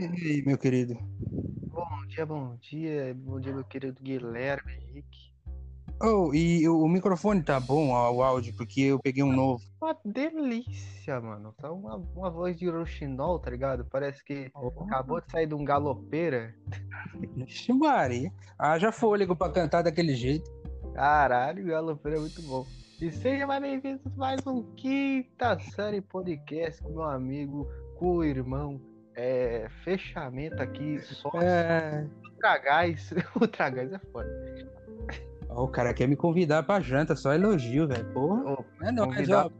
E aí, meu querido? Bom dia, bom dia, bom dia, meu querido Guilherme Henrique. Oh, e o microfone tá bom, ó, o áudio, porque eu peguei um novo. Uma delícia, mano. Tá uma, uma voz de roxinol, tá ligado? Parece que acabou de sair de um galopeira. Ixi, Maria. Haja fôlego pra cantar daquele jeito. Caralho, galopeira é muito bom. E seja mais bem-vindo a mais um Quinta Série Podcast com meu amigo, com o irmão. É, fechamento aqui, só É. O Tragás é foda. O cara quer me convidar pra janta, só elogio, velho. Porra. Ô, É nóis, convidar- ó.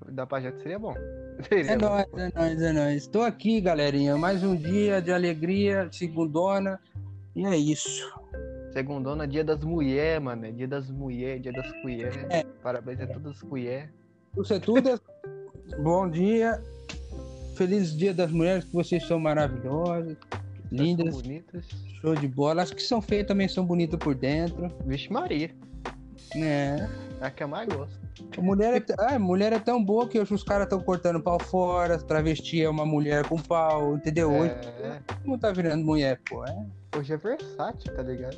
Convidar pra gente seria bom. Seria É bom. nóis, é nóis, é nóis. Tô aqui, galerinha. Mais um dia de alegria, segundona. E é isso. Segundona, dia das mulheres, mano. É Dia das mulheres, dia das colheres. É. Parabéns a todas as colheres. Você tudo. Bom dia. Feliz Dia das Mulheres, que vocês são maravilhosas, lindas, Bonitas. show de bola. As que são feias também são bonitas por dentro, Vixe Maria. né? É a que eu mais gosto. A mulher é, ah, mulher é tão boa que hoje os caras estão cortando pau fora, travesti é uma mulher com pau, entendeu? Hoje É, não tá virando mulher, pô. É, hoje é versátil, tá ligado?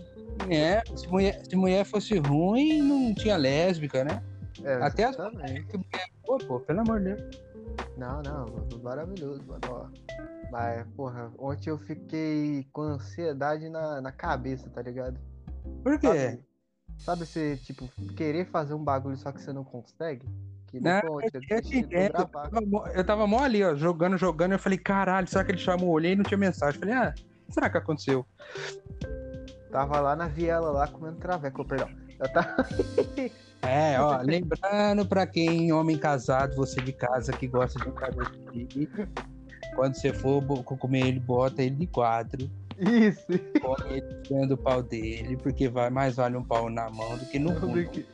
É, se, mulher, se mulher fosse ruim, não tinha lésbica, né? É, Até as exatamente. Pô, pô, pelo amor de Deus. Não, não, maravilhoso, mano. Ó. Mas, porra, ontem eu fiquei com ansiedade na, na cabeça, tá ligado? Por quê? Sabe, sabe você, tipo, querer fazer um bagulho só que você não consegue? Que Não, ontem, Eu, te entendo. eu, tava mó- eu tava mó ali, ó, jogando, jogando. Eu falei, caralho, será que ele chamou? Eu Olhei e não tinha mensagem. Eu Falei, ah, será que aconteceu? Tava lá na viela lá comendo traveco, perdão. Eu tava... É, ó, lembrando pra quem, homem casado, você de casa que gosta de um travesti, quando você for comer ele, bota ele de quatro. Isso. põe ele dentro do pau dele, porque vai mais vale um pau na mão do que no Do mundo. que-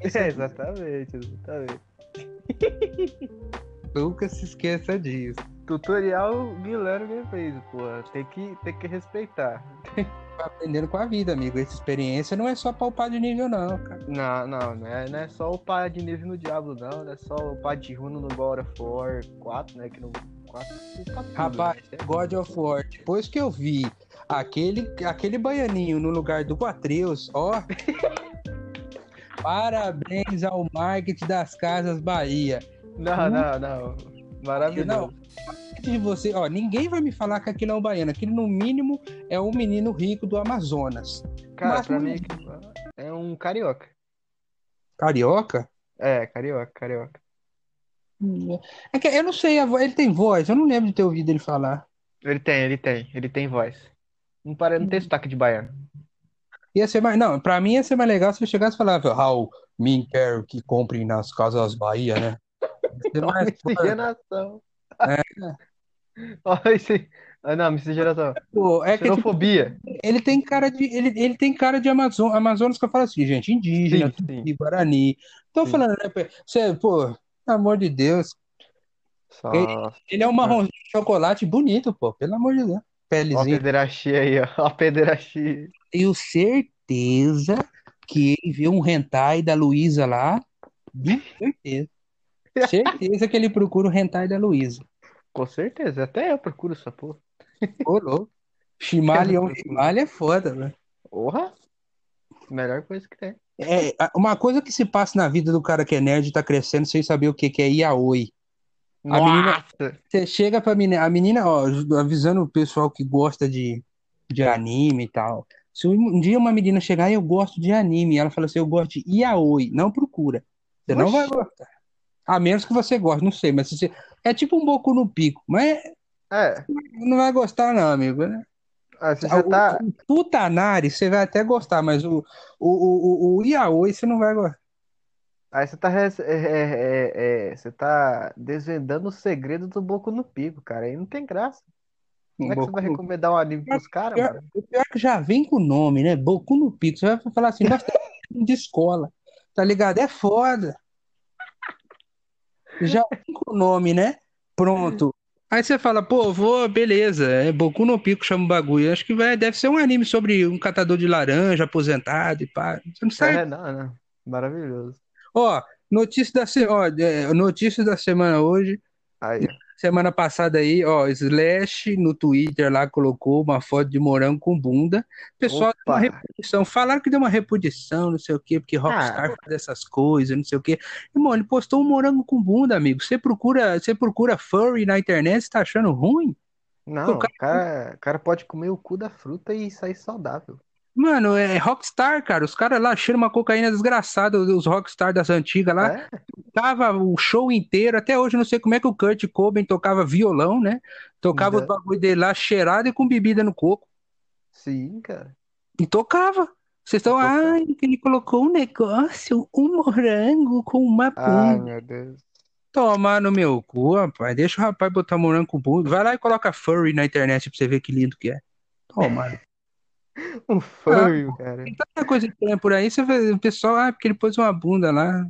É, exatamente, exatamente. Nunca se esqueça disso. Tutorial Guilherme fez, porra. Tem que, tem que respeitar. Tá aprendendo com a vida, amigo. Essa experiência não é só palpar de nível, não, cara. Não, não, não é, não é só o pá de nível no Diablo, não. Não é só o pá de runo no God of War 4, né? Que no 4 tá tudo, Rapaz, né? God of War, depois que eu vi aquele, aquele baianinho no lugar do Atreus, ó. Parabéns ao marketing das Casas Bahia. Não, não, não. Maravilhoso. Não, de você, ó, ninguém vai me falar que aquilo é um baiano. Aquilo, no mínimo, é um menino rico do Amazonas. Cara, Mas pra mim é um carioca. Carioca? É, carioca, carioca. É que eu não sei, ele tem voz, eu não lembro de ter ouvido ele falar. Ele tem, ele tem, ele tem voz. Não, para, não tem Hum. sotaque de baiano. Ia ser mais. Não, pra mim ia ser mais legal se eu chegasse e falasse, Raul, me quero que comprem nas casas Bahia, né? Ia ser mais- Miscigenação. É. Olha esse. Ah, não, miscigenação. Pô, é que tipo, Xenofobia. ele tem cara de. Ele, ele tem cara de Amazon, Amazonas que eu falo assim, gente, indígena, Sim, sim. Tupi, Guarani. Tô Sim. falando, né? Você, pô, pelo amor de Deus. Só. Ele é um marrom de chocolate bonito, pô, pelo amor de Deus. Ó a pederastia aí, ó. A pederastia. Tenho certeza que ele viu um hentai da Luísa lá. Certeza. Certeza que ele procura o hentai da Luísa. Com certeza. Até eu procuro essa porra. Ô, louco. Chimalha é foda, velho. Porra. Melhor coisa que tem. É, uma coisa que se passa na vida do cara que é nerd e tá crescendo sem saber o que, que é yaoi. A menina-! Você chega pra menina, a menina, ó, avisando o pessoal que gosta de, de anime e tal. Se um dia uma menina chegar, eu gosto de anime, ela fala assim, eu gosto de yaoi, não procura. Você não Oxi. vai gostar. A menos que você goste, não sei, mas se você... é tipo um boco no pico, mas É. não vai gostar não, amigo, né? Ah, você já O, tá. o Futanari você vai até gostar, mas o, o, o, o, yaoi você não vai gostar. Aí você tá, é, é, é, é, você tá desvendando o segredo do Boku no Pico, cara. Aí não tem graça. Como é que você vai recomendar um anime pros caras, mano? o pior que já vem com o nome, né? Boku no Pico. Você vai falar assim, nós estamos de escola, tá ligado? É foda. Já vem com o nome, né? Pronto. Aí você fala, pô, vou, beleza, é Boku no Pico, chama o bagulho. Acho que vai, deve ser um anime sobre um catador de laranja aposentado e pá. Você não sabe. É, não, não. Maravilhoso. Ó, notícia da, se... ó, é, notícia da semana hoje. Aí. Semana passada aí, ó, Slash no Twitter lá colocou uma foto de morango com bunda. O pessoal deu uma Opa. reposição. Falaram que deu uma reposição, não sei o quê, porque Rockstar Ah. faz essas coisas, não sei o quê. Irmão, ele postou um morango com bunda, amigo. Você procura, você procura furry na internet, você tá achando ruim? Não, O cara- o cara, o cara pode comer o cu da fruta e sair saudável. Mano, é Rockstar, cara. Os caras lá cheiram uma cocaína desgraçada, os Rockstar das antigas lá. É? tocava o show inteiro. Até hoje não sei como é que o Kurt Cobain tocava violão, né? Tocava Né. os bagulho dele lá cheirado e com bebida no coco. Sim, cara. E tocava. Vocês estão, ai, que ele colocou um negócio, um morango com uma Ai, bunda. meu Deus. Tomar no meu cu, rapaz. Deixa o rapaz botar morango com bunda. Vai lá e coloca furry na internet pra você ver que lindo que é. Toma. Um furry, cara. Tem tanta coisa estranha por aí. Você vê o pessoal, ah, porque ele pôs uma bunda lá.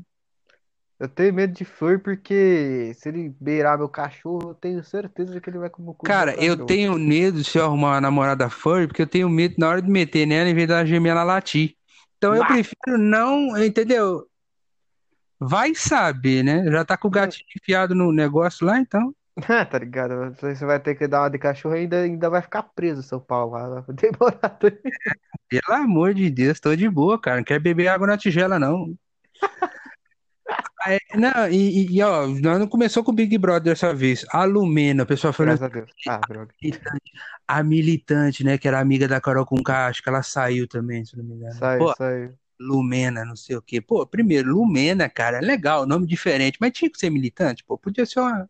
Eu tenho medo de furry porque se ele beirar meu cachorro, eu tenho certeza que ele vai comer o cu Cara, eu tenho medo se eu arrumar uma namorada furry, porque eu tenho medo na hora de meter nela, em vez dela gemer, ela latir. Então eu prefiro não, entendeu? Vai saber, né? Já tá com o gatinho enfiado no negócio lá, então. Ah, tá ligado? Você vai ter que dar uma de cachorro e ainda, ainda vai ficar preso seu pau lá. Vai demorar. tanto. Pelo amor de Deus, tô de boa, cara. Não quero beber água na tigela, não. Aí, não, e, e, ó, nós não começou com o Big Brother dessa vez. A Lumena, o pessoal falou Graças a Deus. Ah, droga. militante, a militante, né? Que era amiga da Carol Conká, acho que ela saiu também, se não me engano. Saiu, Pô, saiu. Lumena, não sei o quê. Pô, primeiro, Lumena, cara, é legal, nome diferente, mas tinha que ser militante, pô. Podia ser uma,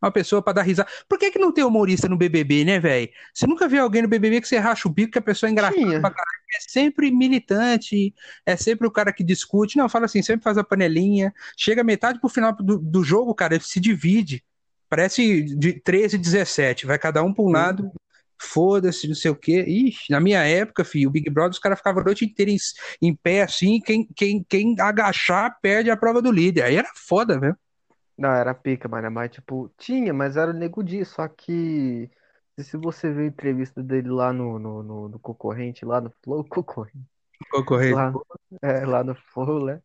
uma pessoa pra dar risada. Por que que não tem humorista no BBB, né, velho? Você nunca viu alguém no BBB que você racha o bico, que a pessoa é engraçada pra caralho. É sempre militante, é sempre o cara que discute. Não, fala assim, sempre faz a panelinha. Chega metade pro final do, do jogo, cara, ele se divide. Parece de 13 e 17. Vai cada um pra um lado. Foda-se, não sei o quê. Ixi, na minha época, filho, o Big Brother, os caras ficavam a noite inteira em, em pé assim. Quem, quem, quem agachar perde a prova do líder. Aí era foda, velho. Não, era pica, mano. Mas, tipo, tinha, mas era o Nego Di. Só que se você ver a entrevista dele lá no, no, no, no concorrente, lá no Flow, concorrente, Concorrente. lá, é, lá no Flow, né?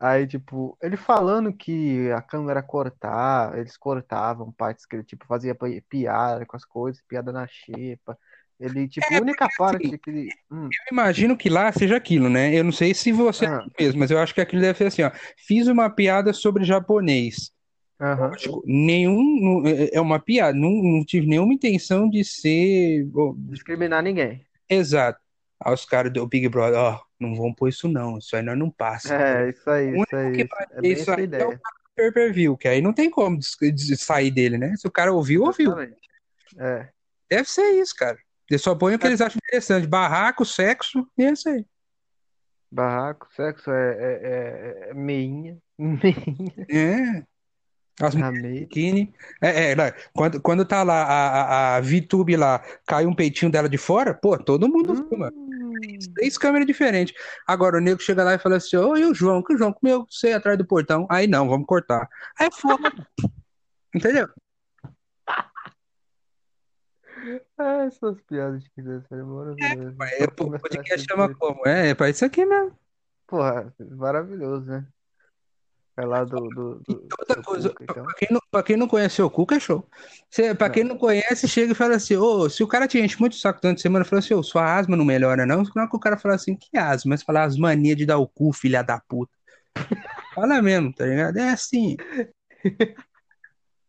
Aí, tipo, ele falando que a câmera cortar, eles cortavam partes que ele, tipo, fazia pi- piada com as coisas, piada na xepa. Ele, tipo, É, a única porque, parte assim, que ele. Hum, Eu imagino que lá seja aquilo, né? Eu não sei se você é ah, assim mesmo, mas eu acho que aquilo deve ser assim, ó. Fiz uma piada sobre japonês. Lógico, nenhum. não- é é uma piada, não, não tive nenhuma intenção de ser. ó, Discriminar ninguém. Exato. Aí os caras do Big Brother, ó, não vão pôr isso não, isso aí nós não passa. É, isso aí, isso único que aí. vai É isso aí é o ideia. cara do pay-per-view, que aí não tem como sair dele, né? Se o cara ouviu, ouviu. É. Deve ser isso, cara. Eles só põem o que É, eles acham interessante. Barraco, sexo, e é isso aí. barraco, sexo é, é, é, é meinha. Meinha. É. As meia. biquíni. É, é, quando, quando tá lá a, a, a VTube lá, cai um peitinho dela de fora, pô, todo mundo filma. Três, Hum. três câmeras diferentes. Agora o nego chega lá e fala assim: Ô, e o João? Que o João comeu você atrás do portão? Aí não, vamos cortar. Aí é foda. Entendeu? Ah, essas piadas de criança é Só é, o a podcast chama como? É, é pra isso aqui mesmo. Porra, maravilhoso, né? É lá do, do, do outra coisa, Cuca, então. pra quem não, pra quem não conhece o Cuca, é show. Pra quem Não. conhece, chega e fala assim: Ô, se o cara te enche muito o saco durante a semana, fala assim: Ô, sua asma não melhora, não. Não é que o cara fala assim: Que asma? Mas fala as manias de dar o cu, filha da puta. Fala mesmo, tá ligado? É assim.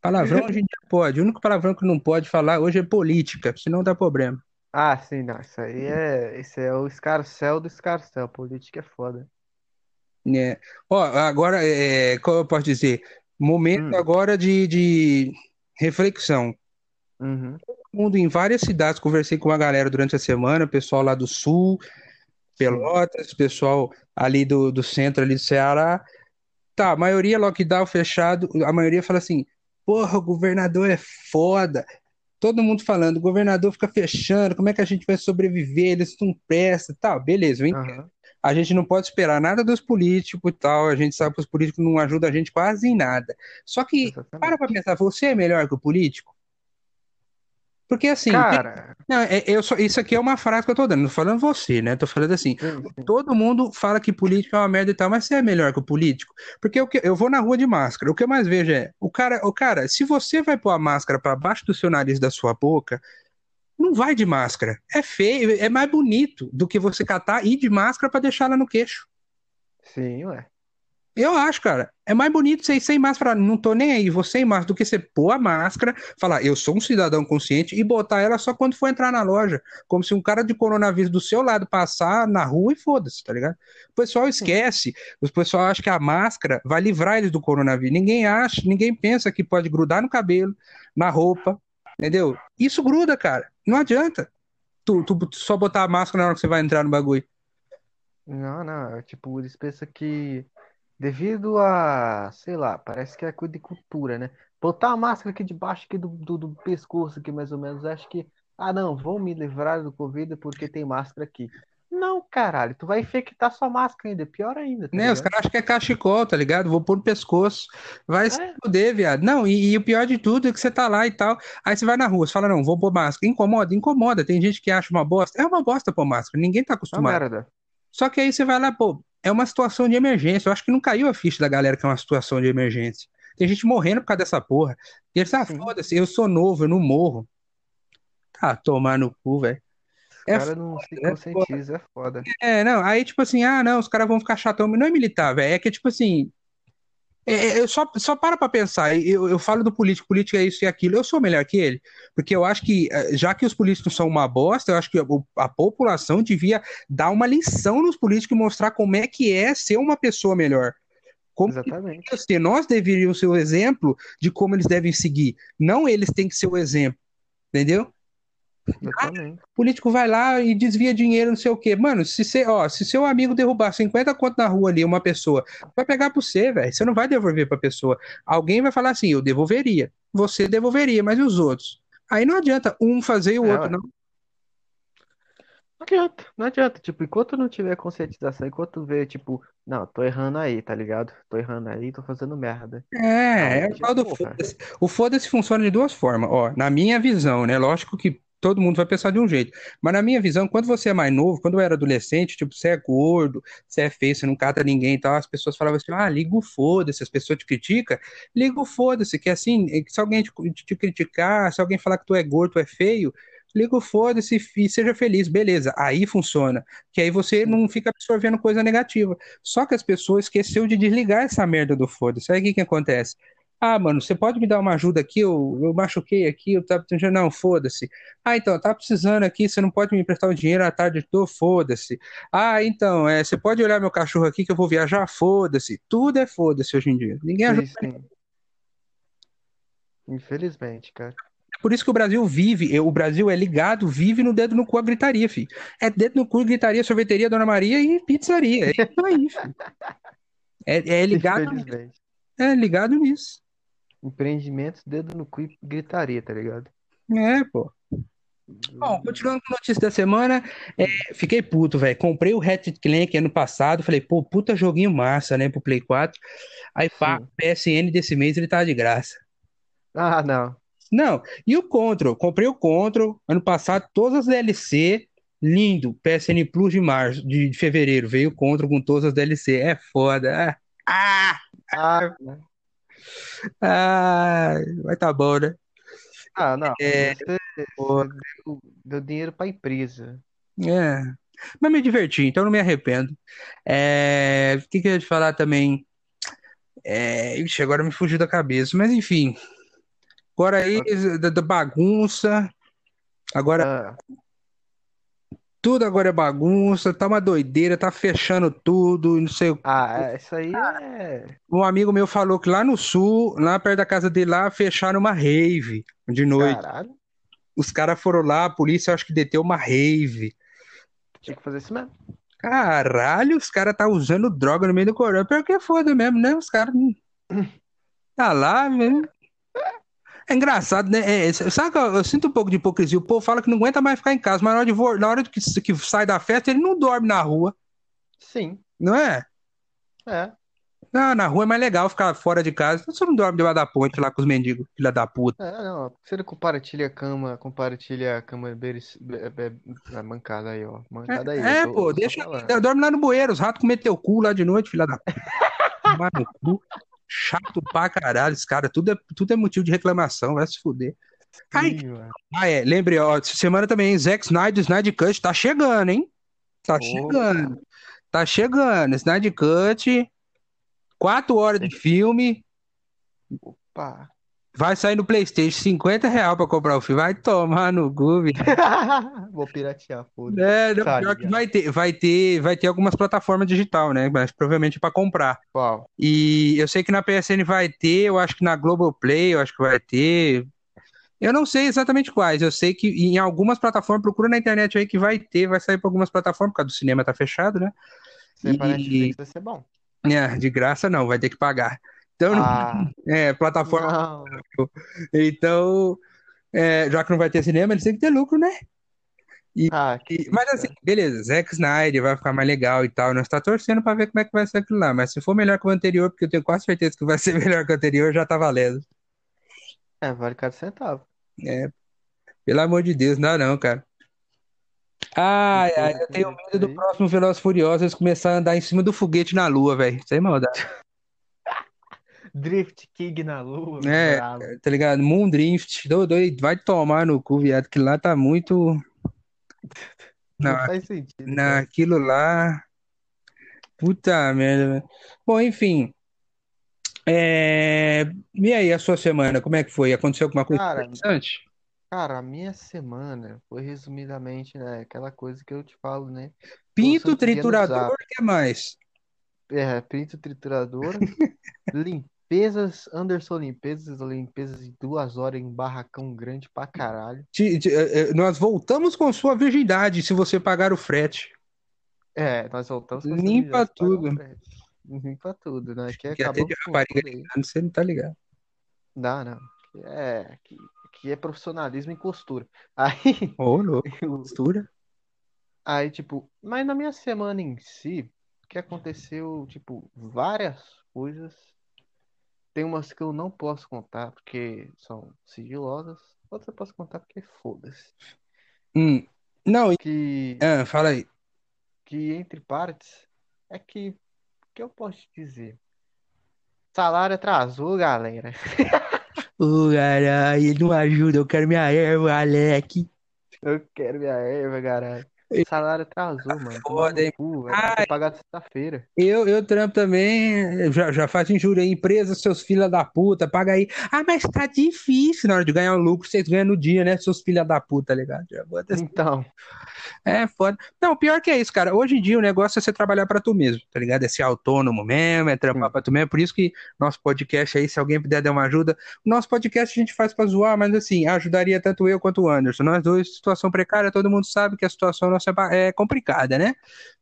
Palavrão hoje em dia pode. O único palavrão que não pode falar hoje é política, senão dá problema. Ah, sim, não. Isso aí é. Isso é o escarcel do escarcel. Política é foda. Né? Ó, agora, é, como eu posso dizer? Momento Hum. agora de, de reflexão. Uhum. mundo em várias cidades, conversei com uma galera durante a semana, pessoal lá do sul. Pelotas, pessoal ali do, do centro ali do Ceará. Tá, a maioria lockdown fechado, a maioria fala assim, porra, o governador é foda. Todo mundo falando, o governador fica fechando, como é que a gente vai sobreviver? Eles não prestam, tal, beleza, eu entendo. Aham. A gente não pode esperar nada dos políticos e tal, a gente sabe que os políticos não ajudam a gente quase em nada. Só que, para pra Exatamente. pensar, você é melhor que o político? Porque assim, Cara, não, é- eu só, isso aqui é uma frase que eu tô dando, não tô falando você, né? Tô falando assim, sim, sim. todo mundo fala que político é uma merda e tal, mas você é melhor que o político? Porque que, eu vou na rua de máscara, o que eu mais vejo é, o cara, o cara, se você vai pôr a máscara pra baixo do seu nariz da sua boca, não vai de máscara. É feio, é mais bonito do que você catar e ir de máscara pra deixar ela no queixo. Sim, ué. Eu acho, cara, é mais bonito você ir sem máscara, não tô nem aí, vou sem máscara, do que você pôr a máscara, falar, eu sou um cidadão consciente e botar ela só quando for entrar na loja. Como se um cara de coronavírus do seu lado passar na rua e foda-se, tá ligado? O pessoal esquece, o pessoal acha que a máscara vai livrar eles do coronavírus. Ninguém acha, ninguém pensa que pode grudar no cabelo, na roupa, entendeu? Isso gruda, cara. Não adianta tu, tu só botar a máscara na hora que você vai entrar no bagulho. Não, não, é tipo, eles pensam que devido a, sei lá, parece que é coisa de cultura, né? Botar a máscara aqui debaixo aqui do, do, do pescoço aqui mais ou menos, acho que, ah não, vou me livrar do Covid porque tem máscara aqui. Não, caralho, tu vai infectar sua máscara ainda, pior ainda, tá Né, os caras acham que é cachecol, tá ligado? Vou pôr no pescoço. Vai se É, fuder, viado. Não, e, e o pior de tudo é que você tá lá e tal. Aí você vai na rua, você fala, não, vou pôr máscara. Incomoda, incomoda. Tem gente que acha uma bosta. É uma bosta pôr máscara, ninguém tá uma acostumado. merda. Só que aí você vai lá, pô, é uma situação de emergência. Eu acho que não caiu a ficha da galera que é uma situação de emergência. Tem gente morrendo por causa dessa porra. E eles, ah, foda-se, eu sou novo, eu não morro. Tá, tomar no cu, velho. Os É caras não se foda, é foda. conscientizam, é foda. É, não, aí tipo assim, ah, não, os caras vão ficar chatão, mas não é militar, velho, é que tipo assim, é, é, eu só, só para pra pensar, eu, eu falo do político, político é isso e aquilo, eu sou melhor que ele, porque eu acho que, eh, já que os políticos são uma bosta, eu acho que a, a população devia dar uma lição nos políticos e mostrar como é que é ser uma pessoa melhor. Como Exatamente. ser. Nós deveríamos ser o exemplo de como eles devem seguir, não eles têm que ser o exemplo, entendeu? O político vai lá e desvia dinheiro, não sei o quê. Mano, se, você, ó, se seu amigo derrubar 50 conto na rua ali, uma pessoa, vai pegar pra você, velho. Você não vai devolver pra pessoa. Alguém vai falar assim, eu devolveria. Você devolveria, mas e os outros? Aí não adianta um fazer e o É, outro não. Não adianta, não adianta. Tipo, enquanto não tiver conscientização, enquanto vê, tipo, não, tô errando aí, tá ligado? Tô errando aí, tô fazendo merda. É, é o tal do foda-se. O foda-se funciona de duas formas. Ó, na minha visão, né? Lógico que todo mundo vai pensar de um jeito. Mas na minha visão, quando você é mais novo, quando eu era adolescente, tipo, você é gordo, você é feio, você não cata ninguém e tal, as pessoas falavam assim, ah, liga o foda-se, as pessoas te criticam, liga o foda-se, que assim, se alguém te, te criticar, se alguém falar que tu é gordo, tu é feio, liga o foda-se e seja feliz, beleza, aí funciona, que aí você não fica absorvendo coisa negativa. Só que as pessoas esqueceu de desligar essa merda do foda-se. Aí o que que acontece? Ah, mano, você pode me dar uma ajuda aqui? Eu, eu machuquei aqui, eu tava precisando. Não, foda-se. Ah, então, tá precisando aqui, você não pode me emprestar o dinheiro à tarde toda? Foda-se. Ah, então, é, você pode olhar meu cachorro aqui que eu vou viajar? Foda-se. Tudo é foda-se hoje em dia. Ninguém ajuda. Sim, sim. Infelizmente, cara. Por isso que o Brasil vive, o Brasil é ligado, vive no dedo no cu a gritaria, filho. É dedo no cu, gritaria, sorveteria, Dona Maria e pizzaria. É isso aí, filho. É, é ligado, é ligado nisso. Empreendimentos, dedo no cu e gritaria, tá ligado? É, pô. Bom, continuando com a notícia da semana, é, fiquei puto, velho. Comprei o Ratchet Clank ano passado, falei, pô, puta joguinho massa, né, pro Play 4. Aí, pá. PSN desse mês ele tá de graça. Ah, não. Não, e o Control? Comprei o Control ano passado, todas as DLC, lindo. PSN Plus de março, de, de fevereiro, veio o Control com todas as DLC. É foda. Ah, Ah, ah, vai tá bom, né? ah, não. É, Você, deu, deu dinheiro pra empresa. é. Mas me diverti, então não me arrependo. É, o que que eu ia te falar também? É, ixi, agora me fugiu da cabeça, mas enfim. Agora aí, da, da bagunça. Agora, Ah, tudo agora é bagunça, tá uma doideira, tá fechando tudo, não sei o ah, é, isso aí é. Um amigo meu falou que lá no sul, lá perto da casa dele, lá fecharam uma rave de noite. Caralho, Os caras foram lá, a polícia acho que deteu uma rave. tinha que fazer isso mesmo. Caralho, os caras tá usando droga no meio do corão. Pior que é foda mesmo, né? Os caras. Tá lá, velho. É engraçado, né? É, é, sabe que eu, eu sinto um pouco de hipocrisia. O povo fala que não aguenta mais ficar em casa, mas na hora, de, na hora que, que sai da festa, ele não dorme na rua, Sim, não é? é. Ah, na rua é mais legal ficar fora de casa. Você não dorme debaixo da ponte lá com os mendigos, filha da puta. É, não, você não compartilha a cama, compartilha a cama beris, be, be, a mancada aí, ó. Mancada aí, eu É, tô, pô, tô deixa. falando. Dorme lá no bueiro, os ratos comer teu cu lá de noite, filha da puta. Tomar no cu. Chato pra caralho, esse cara. Tudo é, tudo é motivo de reclamação, vai se fuder. Ai, Sim, ah, é, lembre, ó, essa semana também, hein, Zack Snyder, Snyder Cut, tá chegando, hein? Tá Opa, chegando. Tá chegando. Snyder Cut, quatro horas de filme. opa. Vai sair no PlayStation, 50 real pra comprar o filme. Vai tomar no velho. Vou piratear, foda-se. É, não, pior que vai ter, vai ter, vai ter algumas plataformas digital, né? Mas provavelmente pra comprar. Qual? E eu sei que na PSN vai ter, eu acho que na Globoplay, eu acho que vai ter. Eu não sei exatamente quais. Eu sei que em algumas plataformas, procura na internet aí que vai ter, vai sair pra algumas plataformas, por causa do cinema tá fechado, né? Se E Netflix vai ser bom. é, de graça não, vai ter que pagar. Então, Ah, é, plataforma. não. Então, é, já que não vai ter cinema, eles têm que ter lucro, né? E, Ah, e- mas assim, beleza, Zack Snyder vai ficar mais legal e tal. Nós tá torcendo pra ver como é que vai ser aquilo lá. Mas se for melhor que o anterior, porque eu tenho quase certeza que vai ser melhor que o anterior, já tá valendo. É, vale cada centavo. É, pelo amor de Deus, não dá não, cara. Ai, ai, eu tenho medo do próximo Velozes Furiosos eles começar a andar em cima do foguete na Lua, velho. Sem maldade. Drift King na lua, É, bravo. tá ligado? Moondrift, do- doido, vai tomar no cu, viado, que lá tá muito. Não Não, faz sentido, cara. naquilo lá. Puta merda, velho. Bom, enfim. É... E aí, a sua semana, como é que foi? Aconteceu alguma coisa Cara, interessante? cara, a minha semana foi resumidamente, né, aquela coisa que eu te falo, né? Pinto triturador, o que mais? É, pinto trituradora, limpezas, Anderson Limpezas, limpezas de duas horas em barracão grande pra caralho. Te- te- eh, eh, nós voltamos com sua virgindade se você pagar o frete. É, nós voltamos com Limpa tudo. Limpa tudo, né? Que Que até de rapariga ligando, você não tá ligado. Não. Que É, que, que é profissionalismo em costura. Aí, Ô, louco, eu- costura. aí, tipo, mas na minha semana em si, que aconteceu, tipo, várias coisas. Tem umas que eu não posso contar porque são sigilosas. Outras eu posso contar porque foda-se. Hum. Não, Que, ah, fala aí. que entre partes, é que, que eu posso te dizer? Salário atrasou, galera. Ô, caralho, ele não ajuda, eu quero minha erva, Alec. Eu quero minha erva, caralho. Salário atrasou, mano. Foda, hein? cu, Ai, pagado sexta-feira. eu, eu trampo também, já, já faço injúria aí, empresa, seus filha da puta, paga aí. Ah, mas tá difícil na hora de ganhar o lucro, vocês ganham no dia, né, seus filha da puta, tá ligado? Então, É foda. Não, pior que é isso, cara. Hoje em dia o negócio é você trabalhar pra tu mesmo, tá ligado? É ser autônomo mesmo, é trampar sim. pra tu mesmo. Por isso que nosso podcast aí, se alguém puder dar uma ajuda, o nosso podcast a gente faz pra zoar, mas assim, ajudaria tanto eu quanto o Anderson. Nós dois, situação precária, todo mundo sabe que a situação é complicada, né?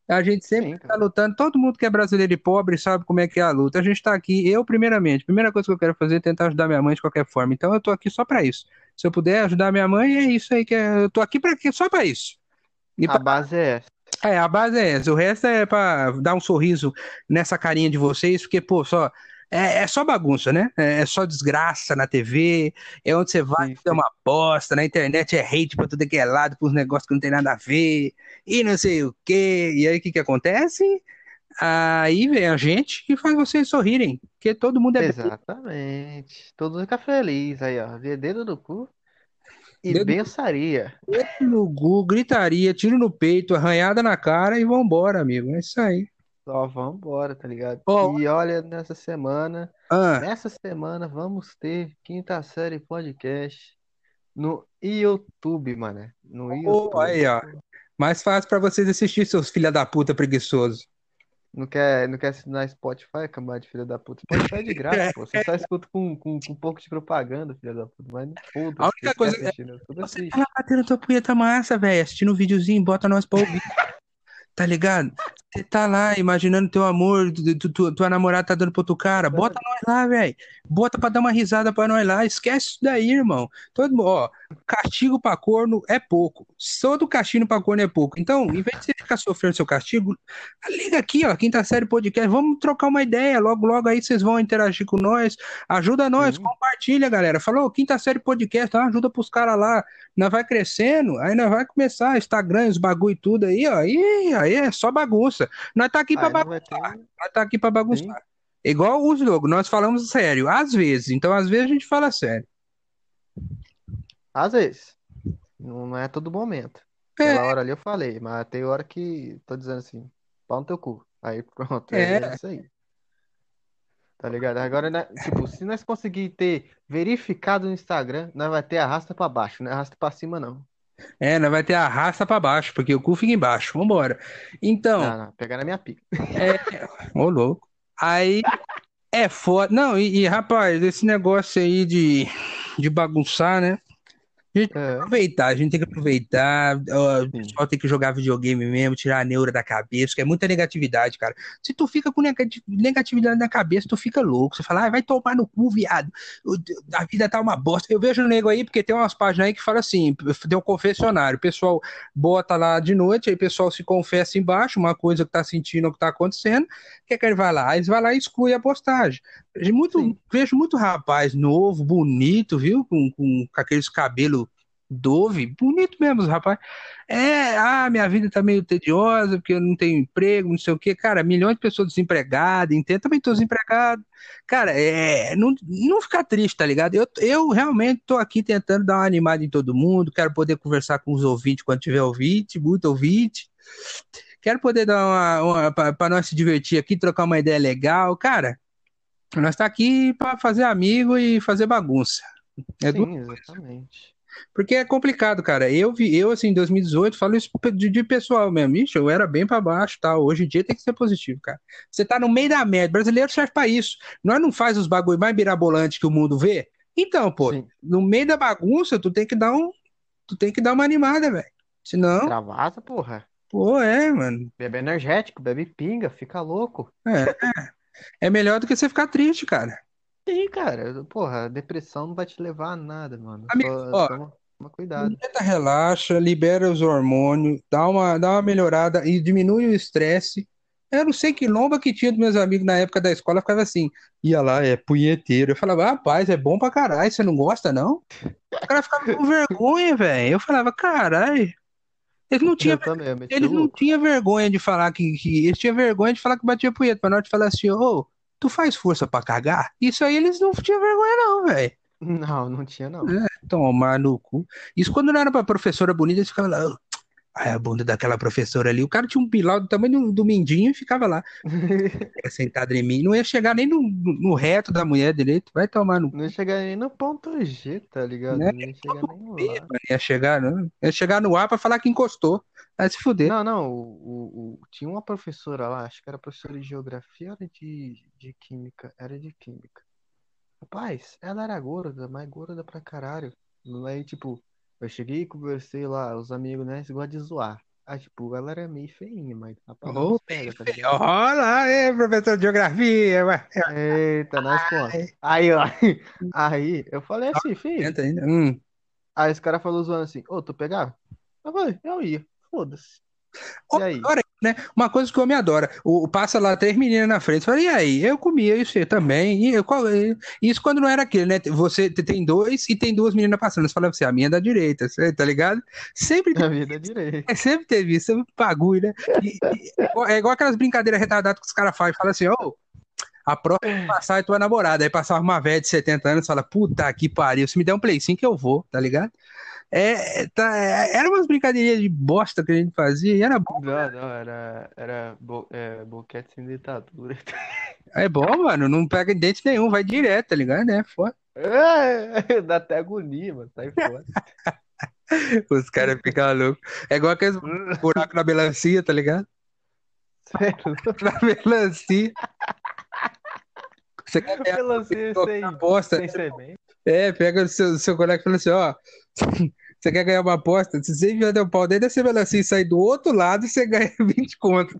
A gente sempre tá cara. lutando, todo mundo que é brasileiro e pobre sabe como é que é a luta. A gente tá aqui, eu primeiramente, primeira coisa que eu quero fazer é tentar ajudar minha mãe de qualquer forma. Então eu tô aqui só pra isso. Se eu puder ajudar minha mãe, é isso aí que é, eu tô aqui para só pra isso. E A pra base é essa. é, a base é essa. O resto é pra dar um sorriso nessa carinha de vocês, porque, pô, só. É, é só bagunça, né? É, é só desgraça na TV. É onde você vai, é uma bosta. Na internet é hate pra tudo que é lado, pros negócios que não tem nada a ver. E não sei o quê. E aí o que que acontece? Aí vem a gente que faz vocês sorrirem. Porque todo mundo é bem. Exatamente. Todo mundo fica feliz aí, ó. Vê Dedo no cu e Dedo bençaria. no gu, gritaria, tiro no peito, arranhada na cara e vambora, amigo. É isso aí. Só vambora, tá ligado? Ó, E olha, nessa semana, ah, nessa semana vamos ter quinta série podcast no YouTube, mano. No aí, YouTube. ó. Mais fácil pra vocês assistir, seus filha da puta preguiçosos. Não quer, não quer assinar Spotify, cambada de filha da puta. Spotify é de graça, pô. Você só escuta com, com, com um pouco de propaganda, filha da puta. Mas A foda-se, única você quer coisa é YouTube, você tá lá batendo tua punheta massa, velho, assistindo um videozinho, bota nós pra ouvir, tá ligado? Você tá lá imaginando teu amor, tu, tu- tu- tua namorada tá dando pro outro cara, bota nós lá, velho. Bota pra dar uma risada pra nós lá. Esquece isso daí, irmão. Todo, ó, castigo pra corno é pouco. Todo castigo pra corno é pouco. Então, em vez de você ficar sofrendo seu castigo, liga aqui, ó, Quinta Série Podcast. Vamos trocar uma ideia. Logo, logo aí vocês vão interagir com nós. Ajuda nós, Sim. compartilha, galera. Falou, Quinta Série Podcast, uma ajuda pros caras lá. Nós vai crescendo, aí nós vai começar Instagram, os bagulho e tudo aí, ó. E aí é só bagunça. Nós tá aqui pra Aí bagunçar. ter. Nós tá aqui pra bagunçar. Igual o jogo, nós falamos sério, às vezes. Então, às vezes a gente fala sério. Às vezes. Não, é todo momento. É. Aquela hora ali eu falei, mas tem hora que tô dizendo assim, pau no teu cu. Aí pronto, É. é isso aí. Tá ligado? Agora, né, tipo, se nós conseguir ter verificado no Instagram, nós vai ter arrasta pra baixo, não é arrasta pra cima, não. É, nós vai ter a raça pra baixo, porque o cu fica embaixo. Vambora. Então, Não, não, pegar na minha pica. ô louco. Aí é foda. Não, e, e, rapaz, esse negócio aí de, de bagunçar, né? É. Aproveitar, a gente tem que aproveitar. o pessoal tem que jogar videogame mesmo, tirar a neura da cabeça, que é muita negatividade, cara. Se tu fica com negati- negatividade na cabeça, tu fica louco. Você fala, ah, vai tomar no cu, viado. A vida tá uma bosta. Eu vejo o nego aí, porque tem umas páginas aí que falam assim: tem um confessionário. O pessoal bota lá de noite, aí o pessoal se confessa embaixo, uma coisa que tá sentindo ou que tá acontecendo. O que é que ele vai lá? Aí eles vai lá e exclui a postagem. Vejo muito, Sim. vejo muito rapaz novo, bonito, viu? Com, com, com aqueles cabelos Dove, bonito mesmo, rapaz. É, ah, minha vida tá meio tediosa, porque eu não tenho emprego, não sei o quê. Cara, milhões de pessoas desempregadas, entendo, também tô desempregado. Cara, é, não, não ficar triste, tá ligado? Eu, eu realmente tô aqui tentando dar uma animada em todo mundo, quero poder conversar com os ouvintes quando tiver ouvinte, muito ouvinte. Quero poder dar uma, uma para nós se divertir aqui, trocar uma ideia legal. Cara, nós tá aqui pra fazer amigo e fazer bagunça. É Sim, exatamente. Porque é complicado, cara. Eu vi, eu assim, em 2018, falo isso de, de pessoal mesmo. Ixi, eu era bem pra baixo, tá? Hoje em dia tem que ser positivo, cara. Você tá no meio da merda. Brasileiro serve pra isso. Nós não faz os bagulho mais mirabolante que o mundo vê. Então, pô, Sim. no meio da bagunça, tu tem que dar um, tu tem que dar uma animada, velho. Senão, Travasa, porra. pô, é, mano. Bebe energético, bebe pinga, fica louco. É, é melhor do que você ficar triste, cara. Sim, cara. Porra, depressão não vai te levar a nada, mano. Amigo, Só, ó, toma, toma cuidado. Tenta, relaxa, libera os hormônios, dá uma, dá uma melhorada e diminui o estresse. Eu não sei que lomba que tinha dos meus amigos na época da escola, ficava assim, ia lá, é punheteiro. Eu falava, rapaz, é bom pra caralho, você não gosta, não? O cara ficava com vergonha, velho. Eu falava, caralho. Eles não tinham eles não tinham vergonha de falar que, que eles tinham vergonha de falar que batia punheta, pra nós falar assim, ô, tu faz força pra cagar? Isso aí eles não tinham vergonha, não, velho. Não, não tinha, não. Tomar no cu. Isso quando não era pra professora bonita, eles ficavam lá. "Oh, Ai, a bunda daquela professora ali. O cara tinha um pilau do tamanho do, do mindinho e ficava lá, era sentado em mim. Não ia chegar nem no, no reto da mulher direito. Vai tomar no. Não ia chegar nem no ponto G, tá ligado? Né? Não ia chegar nem mano. Ia chegar, não. Ia chegar no ar pra falar que encostou. Vai se fuder. Não, não, o, o- o- tinha uma professora lá, acho que era professora de geografia era de, de química? Era de química. Rapaz, ela era gorda, mas gorda pra caralho. Aí, tipo, eu cheguei e conversei lá, os amigos, né, eles gostam de zoar. Aí, tipo, ela era meio feinha, mas palavra Ô, pega, tá ligado? Olha lá, é, professor de geografia. ué. Eita, nós conta. Aí, ó, aí, eu falei assim, filho. Ainda. Hum. Aí esse cara falou zoando assim, ô, tu pegava? Eu falei, eu ia, foda-se. E? Olha, né? Uma coisa que o homem adora. O, passa lá três meninas na frente. Fala, e aí? Eu comia isso você também. E eu, qual, e- isso quando não era aquele, né? Você tem dois e tem duas meninas passando. Você fala assim, a minha é da direita, você tá ligado? Sempre A vida é direita. É, sempre teve isso, sempre bagulho, né? E- e- é, igual, é aquelas brincadeiras retardadas que os caras fazem. Fala assim, ô, a próxima que passar é tua namorada. Aí passava uma velha de 70 anos fala, puta que pariu, se me der um play 5 eu vou, tá ligado? É, tá, é, era umas brincadeirinhas de bosta que a gente fazia e era bom. Não, não, era, era bo, é, boquete sem ditadura. É bom, mano, não pega dente nenhum, vai direto, tá ligado? É foda. É, dá até agonia, mano, sai fora. Os caras ficam loucos. É igual aqueles buracos na melancia, tá ligado? Sério, Na melancia. Você quer melancia sem, aposta? sem semente. É, pega o seu, seu colega e fala assim, ó, você quer ganhar uma aposta? Se você enfiar o pau dentro dessa melancia e sair do outro lado, você ganha 20 conto.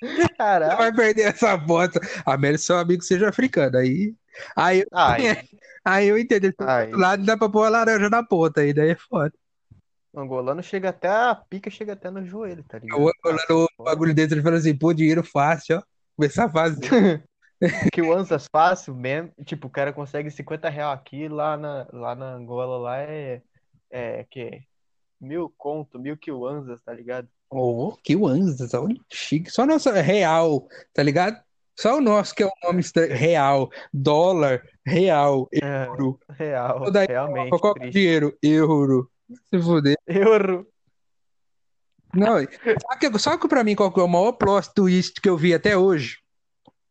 Você Caralho. vai perder essa bota. A menos seu amigo seja africano. Aí, aí, Aí, aí eu entendo. Do outro lado dá pra pôr a laranja na ponta. Aí daí é foda. O angolano chega até a pica, chega até no joelho, tá O ligado? Ah, angolano, o bagulho desse, ele fala assim, pô, dinheiro fácil, ó. Começar a fazer. Que o Ansas fácil mesmo, tipo, o cara consegue 50 real aqui, lá na, lá na Angola, lá é, é que mil conto, mil que o Ansas, tá ligado? Oh, que Wanzas, olha, chique. Só nossa real, tá ligado? Só o nosso que é o nome. Real, dólar, real, É, euro. real, Toda aí, realmente, qual é o dinheiro? Euro. Se fuder. Euro. Não, sabe, que- sabe que pra mim qual que é o maior plot twist que eu vi até hoje?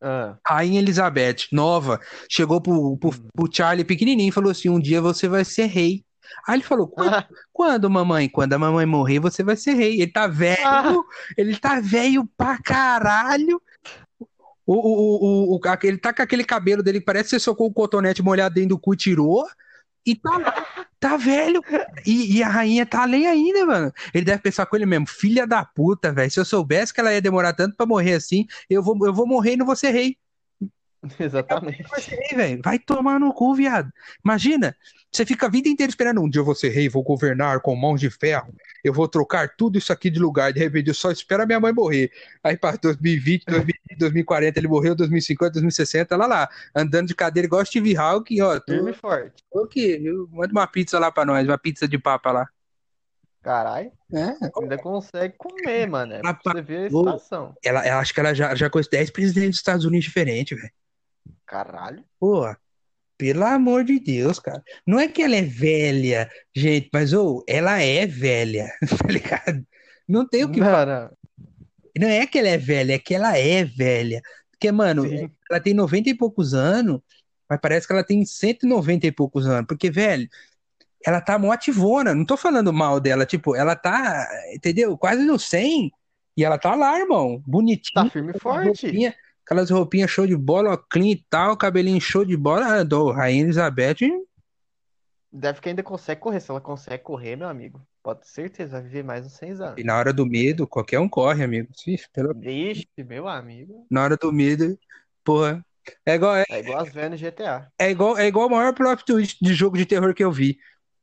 Ah, Rainha Elizabeth, nova, chegou pro, pro, hum. pro Charlie pequenininho e falou assim: um dia você vai ser rei. Aí ele falou: quando, Ah, quando, mamãe? Quando a mamãe morrer, você vai ser rei. Ele tá velho, Ah. ele tá velho pra caralho. O, o, o, o, ele tá com aquele cabelo dele que parece que você socou o cotonete molhado dentro do cu e tirou. E tá lá, tá velho. E, e a rainha tá além ainda, mano. Ele deve pensar com ele mesmo, filha da puta, velho. Se eu soubesse que ela ia demorar tanto pra morrer assim, eu vou, eu vou morrer e não vou ser rei. exatamente. Vai tomar no cu, viado. Imagina, você fica a vida inteira esperando. Um dia eu vou ser rei, vou governar com mãos de ferro. Eu vou trocar tudo isso aqui de lugar. De repente, eu só espero a minha mãe morrer. Aí, para 2020, 2020, 2040, ele morreu, 2050, 2060, lá lá. Andando de cadeira igual Steve Hawking, ó. Firme Tô, e forte. viu? Manda uma pizza lá pra nós, uma pizza de papa lá. Caralho, É, ainda consegue comer, mano. É pra você ver a situação. ela, ela acho que ela já, já conhece 10 presidentes dos Estados Unidos diferentes, velho. Caralho. Pô, pelo amor de Deus, cara. Não é que ela é velha, gente, mas ou ela é velha, tá ligado? Não tem o que. Não, não. É que ela é velha, é que ela é velha. Porque, mano, Sim. ela tem 90 e poucos anos, mas parece que ela tem 190 e poucos anos. Porque, velho, ela tá mó ativona. Não tô falando mal dela, tipo, ela tá, entendeu? Quase no 100 e ela tá lá, irmão. Bonitinha. Tá firme e forte. roupinhas, aquelas roupinhas show de bola, ó, clean e tal, cabelinho show de bola. Ah, do Rainha Elizabeth, Deve que ainda consegue correr. Se ela consegue correr, meu amigo, pode ter certeza, vai viver mais uns 100 anos. e na hora do medo, qualquer um corre, amigo. Ih, pelo- Vixe, meu amigo. Na hora do medo, porra. É igual, é, É igual as velhas GTA. é igual, é igual o maior plot twist de jogo de terror que eu vi.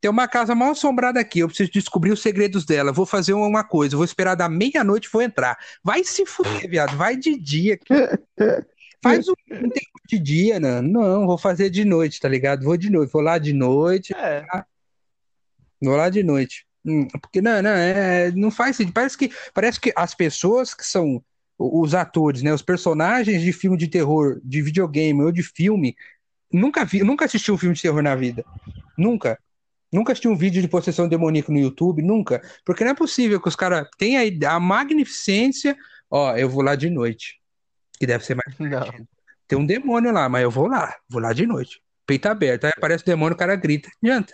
Tem uma casa mal assombrada aqui, eu preciso descobrir os segredos dela. Vou fazer uma coisa, vou esperar da meia-noite e vou entrar. Vai se fuder, viado, vai de dia. Faz um, tempo de dia, não. Não, vou fazer de noite, tá ligado? Vou de noite, vou lá de noite, É, vou lá de noite. Hum, porque não, não, é, não faz sentido. Parece que, parece que as pessoas que são os atores, né, os personagens de filme de terror, de videogame ou de filme, nunca vi, nunca assisti um filme de terror na vida. Nunca. Nunca assisti um vídeo de possessão demoníaca no YouTube, nunca. Porque não é possível que os caras tenham a, a magnificência. Ó, eu vou lá de noite. Que deve ser mais não. Tem um demônio lá, mas eu vou lá. Vou lá de noite. Peito aberto. Aí aparece o demônio, o cara grita. Adianta.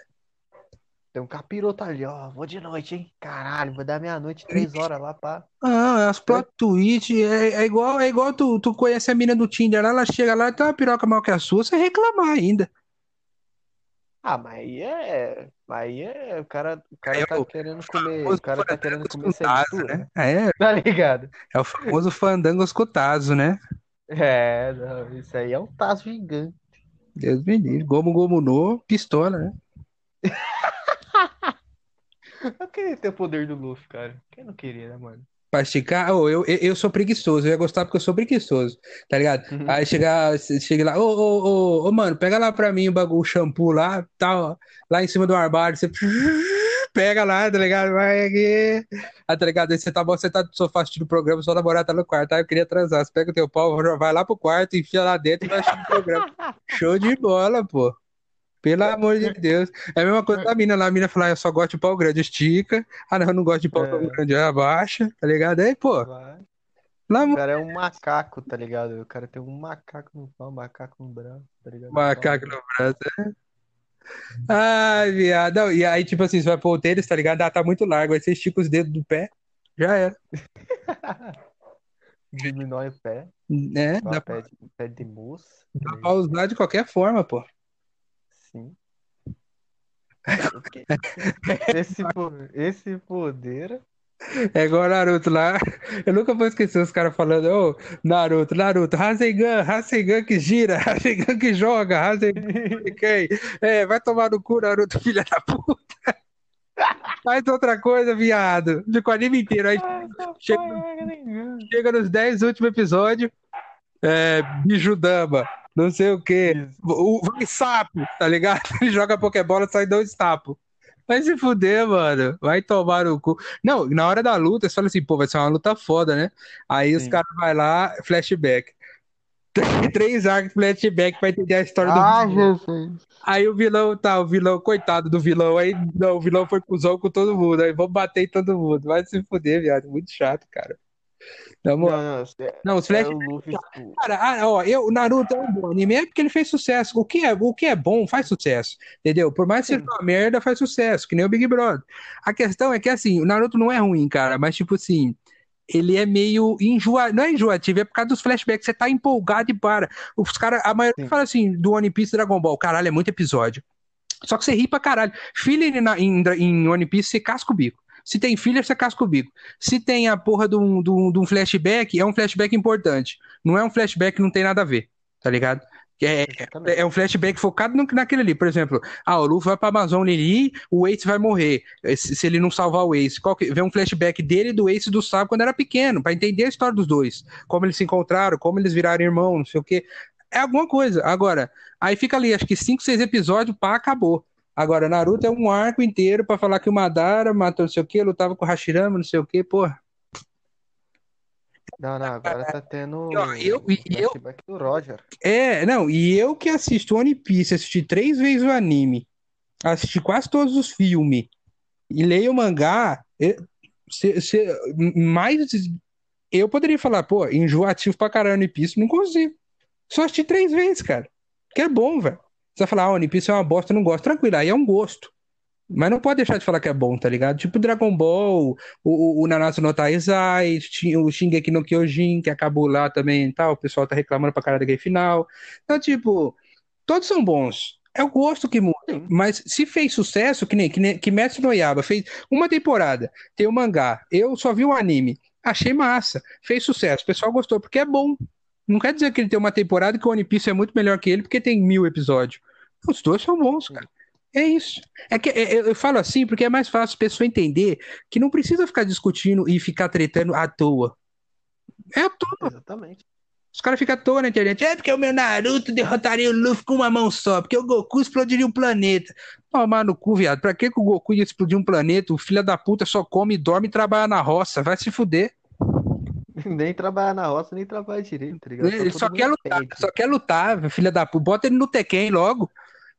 Tem um capiroto ali, ó. Vou de noite, hein? Caralho, vou dar meia-noite, três horas lá, pá. Ah, as plot twist é, é igual, é igual tu, tu conhece a mina do Tinder lá, ela chega lá e tem uma piroca maior que a sua, você reclamar ainda. Ah, mas aí é. Aí é. O cara, o cara É tá o querendo comer. O cara tá querendo comer com sem tazo, mistura. né? É, Tá ligado? é o famoso fandangos com tazo, né? É, não, isso aí é um tazo gigante. Deus me livre. Gomu Gomu no, pistola, né? Eu queria ter o poder do Luffy, cara. Quem não queria, né, mano? Pra esticar, ô, eu, eu, eu sou preguiçoso, eu ia gostar porque eu sou preguiçoso, tá ligado? Uhum. Aí chega, chega lá, ô, ô, ô, ô, mano, pega lá pra mim o bagulho, o shampoo lá, tal, lá em cima do armário, você pega lá, tá ligado? Vai aqui, ah, tá ligado? Aí você tá bom, você tá no sofá assistindo o programa, sua namorada tá no quarto, aí eu queria transar, você pega o teu pau, vai lá pro quarto, enfia lá dentro e vai assistir o programa. Show de bola, pô. Pelo amor de Deus. É a mesma coisa da mina lá. A mina fala, ah, eu só gosto de pau grande, estica. Ah, não, eu não gosto de pau tão É. grande, abaixa, tá ligado? Aí, pô, Vai. lá, O cara é um macaco, tá ligado? O cara tem um macaco no pau, um macaco no braço, tá ligado? macaco no braço, né? Ai, viado. Não, E aí, tipo assim, você vai pôr o tênis, tá ligado? Ah, tá muito largo. Aí você estica os dedos do pé, já era. Diminui o pé, Né? dá pé de, pé de moço. dá pra usar de qualquer forma, pô. Sim. Esse, esse poder É igual Naruto lá. Eu nunca vou esquecer os caras falando, ô, Naruto, Naruto, Rasengan, Rasengan que gira, Rasengan que joga, Rasengan que? É, vai tomar no cu, Naruto, filha da puta. Faz outra coisa, viado. Fica o anime inteiro. Aí chega, chega nos 10 últimos episódios. É, Bijudama, não sei o que. O, vai sapo, tá ligado? Ele joga Pokébola e sai dois sapos. Vai se fuder, mano. Vai tomar o cu. Não, na hora da luta, você fala assim, pô, vai ser uma luta foda, né? Aí os Sim. caras vão lá, flashback. Três arcos flashback pra entender a história do Ah, vilão. Jesus. Aí o vilão, tá, o vilão, coitado do vilão. Aí, não, o vilão foi cuzão com todo mundo. Aí vamos bater em todo mundo. Vai se fuder, viado. Muito chato, cara. Na Não, moral. não, é, Não, os é flash. o Luffy. tipo, Cara, ah, ó, eu, o Naruto é um bom anime, é porque ele fez sucesso. O que é, o que é bom faz sucesso, entendeu? Por mais que seja uma merda, faz sucesso, que nem o Big Brother. A questão é que, assim, o Naruto não é ruim, cara, mas, tipo assim, ele é meio enjoativo, não é enjoativo, é por causa dos flashbacks, você tá empolgado e para. Os caras, a maioria Sim. fala assim, do One Piece Dragon Ball, caralho, é muito episódio. Só que você ri pra caralho. Filler na- em, em One Piece, você casca o bico. Se tem filler, você casca o bico. Se tem a porra de um, de um- de um flashback, é um flashback importante. Não é um flashback que não tem nada a ver, tá ligado? É, é um flashback focado no, naquele ali. Por exemplo, ah, o Luffy vai pra Amazônia ali, o Ace vai morrer. Se, se ele não salvar o Ace. Qual que, vem um flashback dele, e do Ace do Sabo quando era pequeno, pra entender a história dos dois. Como eles se encontraram, como eles viraram irmão, não sei o quê. É alguma coisa. Agora, aí fica ali, acho que 5, 6 episódios, pá, acabou. Agora, Naruto é um arco inteiro pra falar que o Madara matou não sei o quê, lutava com o Hashirama, não sei o quê, porra. Não, não, agora tá tendo eu- eu- flashback do Roger. É, não, e eu que assisto One Piece, assisti três vezes o anime, assisti quase todos os filmes e leio o mangá, eu- se- se- mais eu poderia falar, pô, enjoativo pra caralho One Piece, não consigo. Só assisti três vezes, cara. Que é bom, velho. Você vai falar, ah, One Piece é uma bosta, eu não gosto. Tranquilo, aí é um gosto. Mas não pode deixar de falar que é bom, tá ligado? Tipo Dragon Ball, o, o, o Nanatsu no Taizai, o Shingeki no Kyojin, que acabou lá também e tal, o pessoal tá reclamando pra caralho daquele final. Então, tipo, todos são bons. É o gosto que muda. Mas se fez sucesso, que nem, que nem no Yaiba fez uma temporada, tem o mangá, eu só vi o anime, achei massa, fez sucesso, o pessoal gostou, porque é bom. Não quer dizer que ele tem uma temporada que o One Piece é muito melhor que ele, porque tem mil episódios. Os dois são bons, cara. É isso. É que é- eu eu falo assim porque é mais fácil a pessoa entender que não precisa ficar discutindo e ficar tretando à toa. É à toa. Exatamente. Os caras ficam à toa na internet. É porque o meu Naruto derrotaria o Luffy com uma mão só, porque o Goku explodiria um planeta. Tomar no cu, viado. Pra que, que o Goku ia explodir um planeta? O filho da puta só come, dorme e trabalha na roça. Vai se fuder. Nem trabalhar na roça, nem trabalhar direito, tá ligado? Ele todo só mundo quer lutar, pede. só quer lutar, filha da puta. Bota ele no Tekken logo.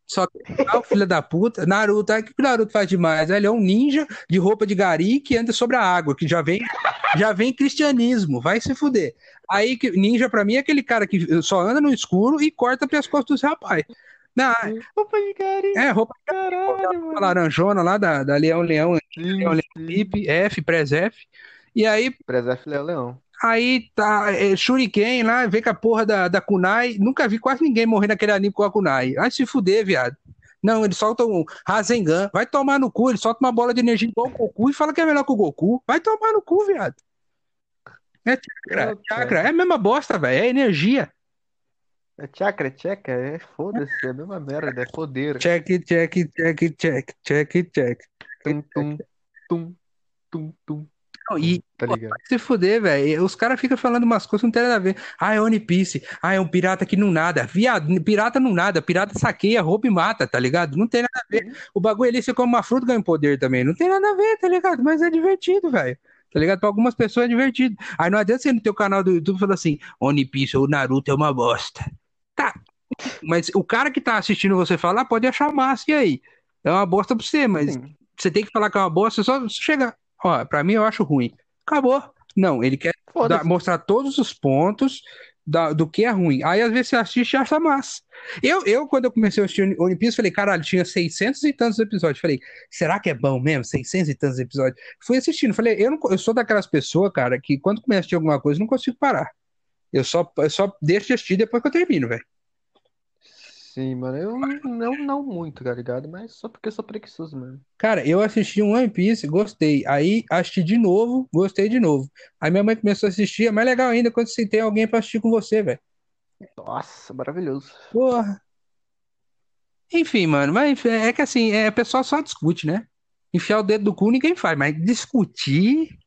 Só quer lutar, o filho da puta. Naruto, o que o Naruto faz demais? Ele é um ninja de roupa de gari que anda sobre a água, que já vem, já vem cristianismo. Vai se fuder. Aí que ninja pra mim é aquele cara que só anda no escuro e corta pelas costas dos rapaz. Não, Opa, de carinho, é roupa caralho, mano. laranjona lá da, da Leão Leão, Leão Leão. Flip, F, Pres F. E aí Preserve Léo Leão. Aí tá é, Shuriken lá, vem com a porra da, da Kunai. Nunca vi quase ninguém morrer naquele anime com a Kunai. Vai se fuder, viado. Não, ele solta um Rasengan. Vai tomar no cu. Ele solta uma bola de energia igual o Goku e fala que é melhor que o Goku. Vai tomar no cu, viado. É chakra. Eu chakra. É a mesma bosta, velho. É energia. É chakra, é checa, é foda-se, é a mesma merda, é poder. Check, check, check, check, check, check. Tum, tum, tum, tum, tum. Não, e Tá pô, vai se fuder, velho. Os caras ficam falando umas coisas que não tem nada a ver. Ah, é One Piece. Ah, é um pirata que não nada. Viado, pirata não nada. Pirata saqueia, rouba e mata, tá ligado? Não tem nada a ver. O bagulho ali, você come uma fruta ganha poder também. Não tem nada a ver, tá ligado? Mas é divertido, velho. Tá ligado? Pra algumas pessoas é divertido. Aí não adianta você ir no teu canal do YouTube falar assim: One Piece ou Naruto é uma bosta. Tá. Mas o cara que tá assistindo você falar pode achar massa. E aí? É uma bosta pra você, mas Sim. você tem que falar que é uma bosta só chegar. Ó, pra mim eu acho ruim. Acabou. Não, ele quer dar- mostrar todos os pontos da- do que é ruim. Aí às vezes você assiste e acha massa. Eu, eu, quando eu comecei a assistir Piece, falei, caralho, tinha 600 e tantos episódios. Falei, será que é bom mesmo? 600 e tantos episódios. Fui assistindo. Falei, eu, não, eu sou daquelas pessoas, cara, que quando começa a assistir alguma coisa, eu não consigo parar. Eu só, eu só deixo de assistir depois que eu termino, velho. Sim, mano. Eu não, não muito, tá ligado? Mas só porque eu sou preguiçoso, mano. Cara, eu assisti um One Piece, gostei. Aí assisti de novo, gostei de novo. Aí minha mãe começou a assistir, é mais legal ainda quando você tem alguém pra assistir com você, velho. Nossa, maravilhoso. Porra. Enfim, mano, mas é que assim, é, o pessoal só discute, né? Enfiar o dedo do cu ninguém faz, mas discutir.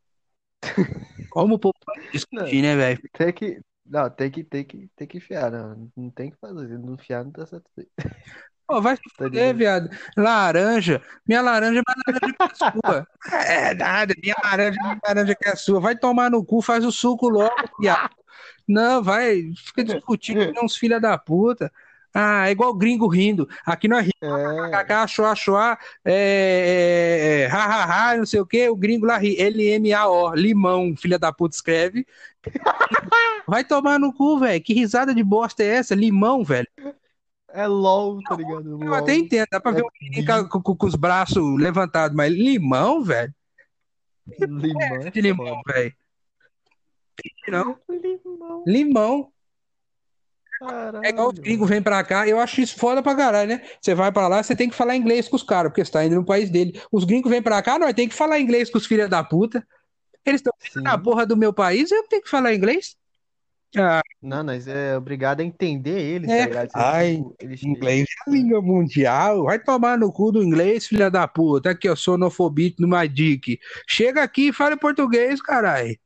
Como o povo pode discutir, né, velho? Tem que. Não, tem que, tem que, tem que enfiar, não. Não tem que fazer. Se não enfiar, não tá certo. Pô, vai se Tá fuder, viado. Laranja. Minha laranja é mais laranja que a sua. É nada, minha laranja é mais laranja que a sua. Vai tomar no cu, faz o suco logo, viado. Não, vai, fica discutindo com uns filha da puta. Ah, é igual gringo rindo. Aqui nós rimos, É. choá, choá, é, é, é, ha, ha, ha, não sei o que, o gringo lá ri. L-M-A-O, limão, filha da puta, escreve. Vai tomar no cu, velho. Que risada de bosta é essa? Limão, velho. É LOL, tá ligado? Eu LOL. até entendo, dá pra ver É um menino com, com- com os braços levantados, mas limão, velho? Limão é De limão, velho. Não, Limão, limão. Caralho. É igual os gringos vêm pra cá, eu acho isso foda pra caralho, né? Você vai pra lá, você tem que falar inglês com os caras, porque você tá indo no país dele. Os gringos vêm pra cá, nós tem que falar inglês com os filhos da puta. Eles estão na porra do meu país, eu tenho que falar inglês? Ah, Não, nós é obrigado a entender eles, É. tá Ai, tipo, eles inglês é a língua mundial. Vai tomar no cu do inglês, filha da puta. Aqui, ó, sonofobite no My Dick. Chega aqui e fala português, caralho.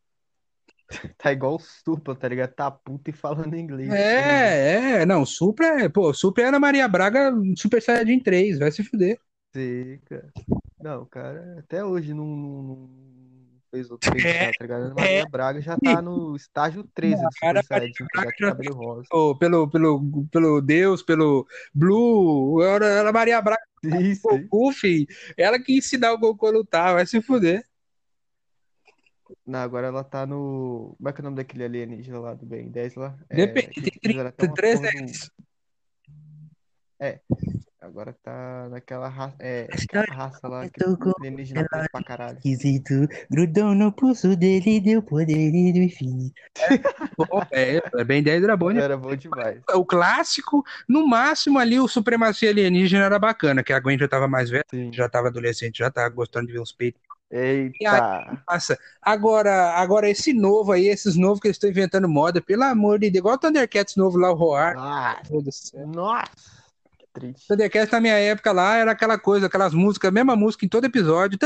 tá igual o Supla, tá ligado? Tá puto e falando inglês. É, é, não, Supra é, pô, Supra é Ana Maria Braga, Super Saiyajin 3, vai se fuder. Seca. Não, cara, até hoje não, não- não fez outro feito, É, tá ligado? Ana Maria Braga já tá no estágio 13 do Cara, Super Saiyajin, já Braga tem cabelo rosa. Pelo, pelo, pelo Deus, pelo Blue, Ana Maria Braga, Sim, sim. Goku, filho, ela que ensinar o Goku a lutar, vai se fuder. Não, agora ela tá no. Como é que é o nome daquele alienígena lá do Ben 10 lá? É, Depende, que tem fizeram até 30, uma porra do- 300. Agora tá naquela raça. É, aquela raça lá que com alienígena preto pra caralho. esquisito, grudou no pulso dele, deu poder do infinito. Bom, é, é, Ben 10 era bom, né? Era bom demais. O clássico, no máximo ali o Supremacia Alienígena era bacana, que a Gwen já tava mais velha, Sim. já tava adolescente, já tava gostando de ver os peitos. Eita. Massa. Agora, agora esse novo aí, esses novos que eles estão inventando moda, pelo amor de Deus, igual o Thundercats novo lá, o Roar. Céu. Nossa. Triste. Thundercats na minha época lá era aquela coisa, aquelas músicas, a mesma música em todo episódio.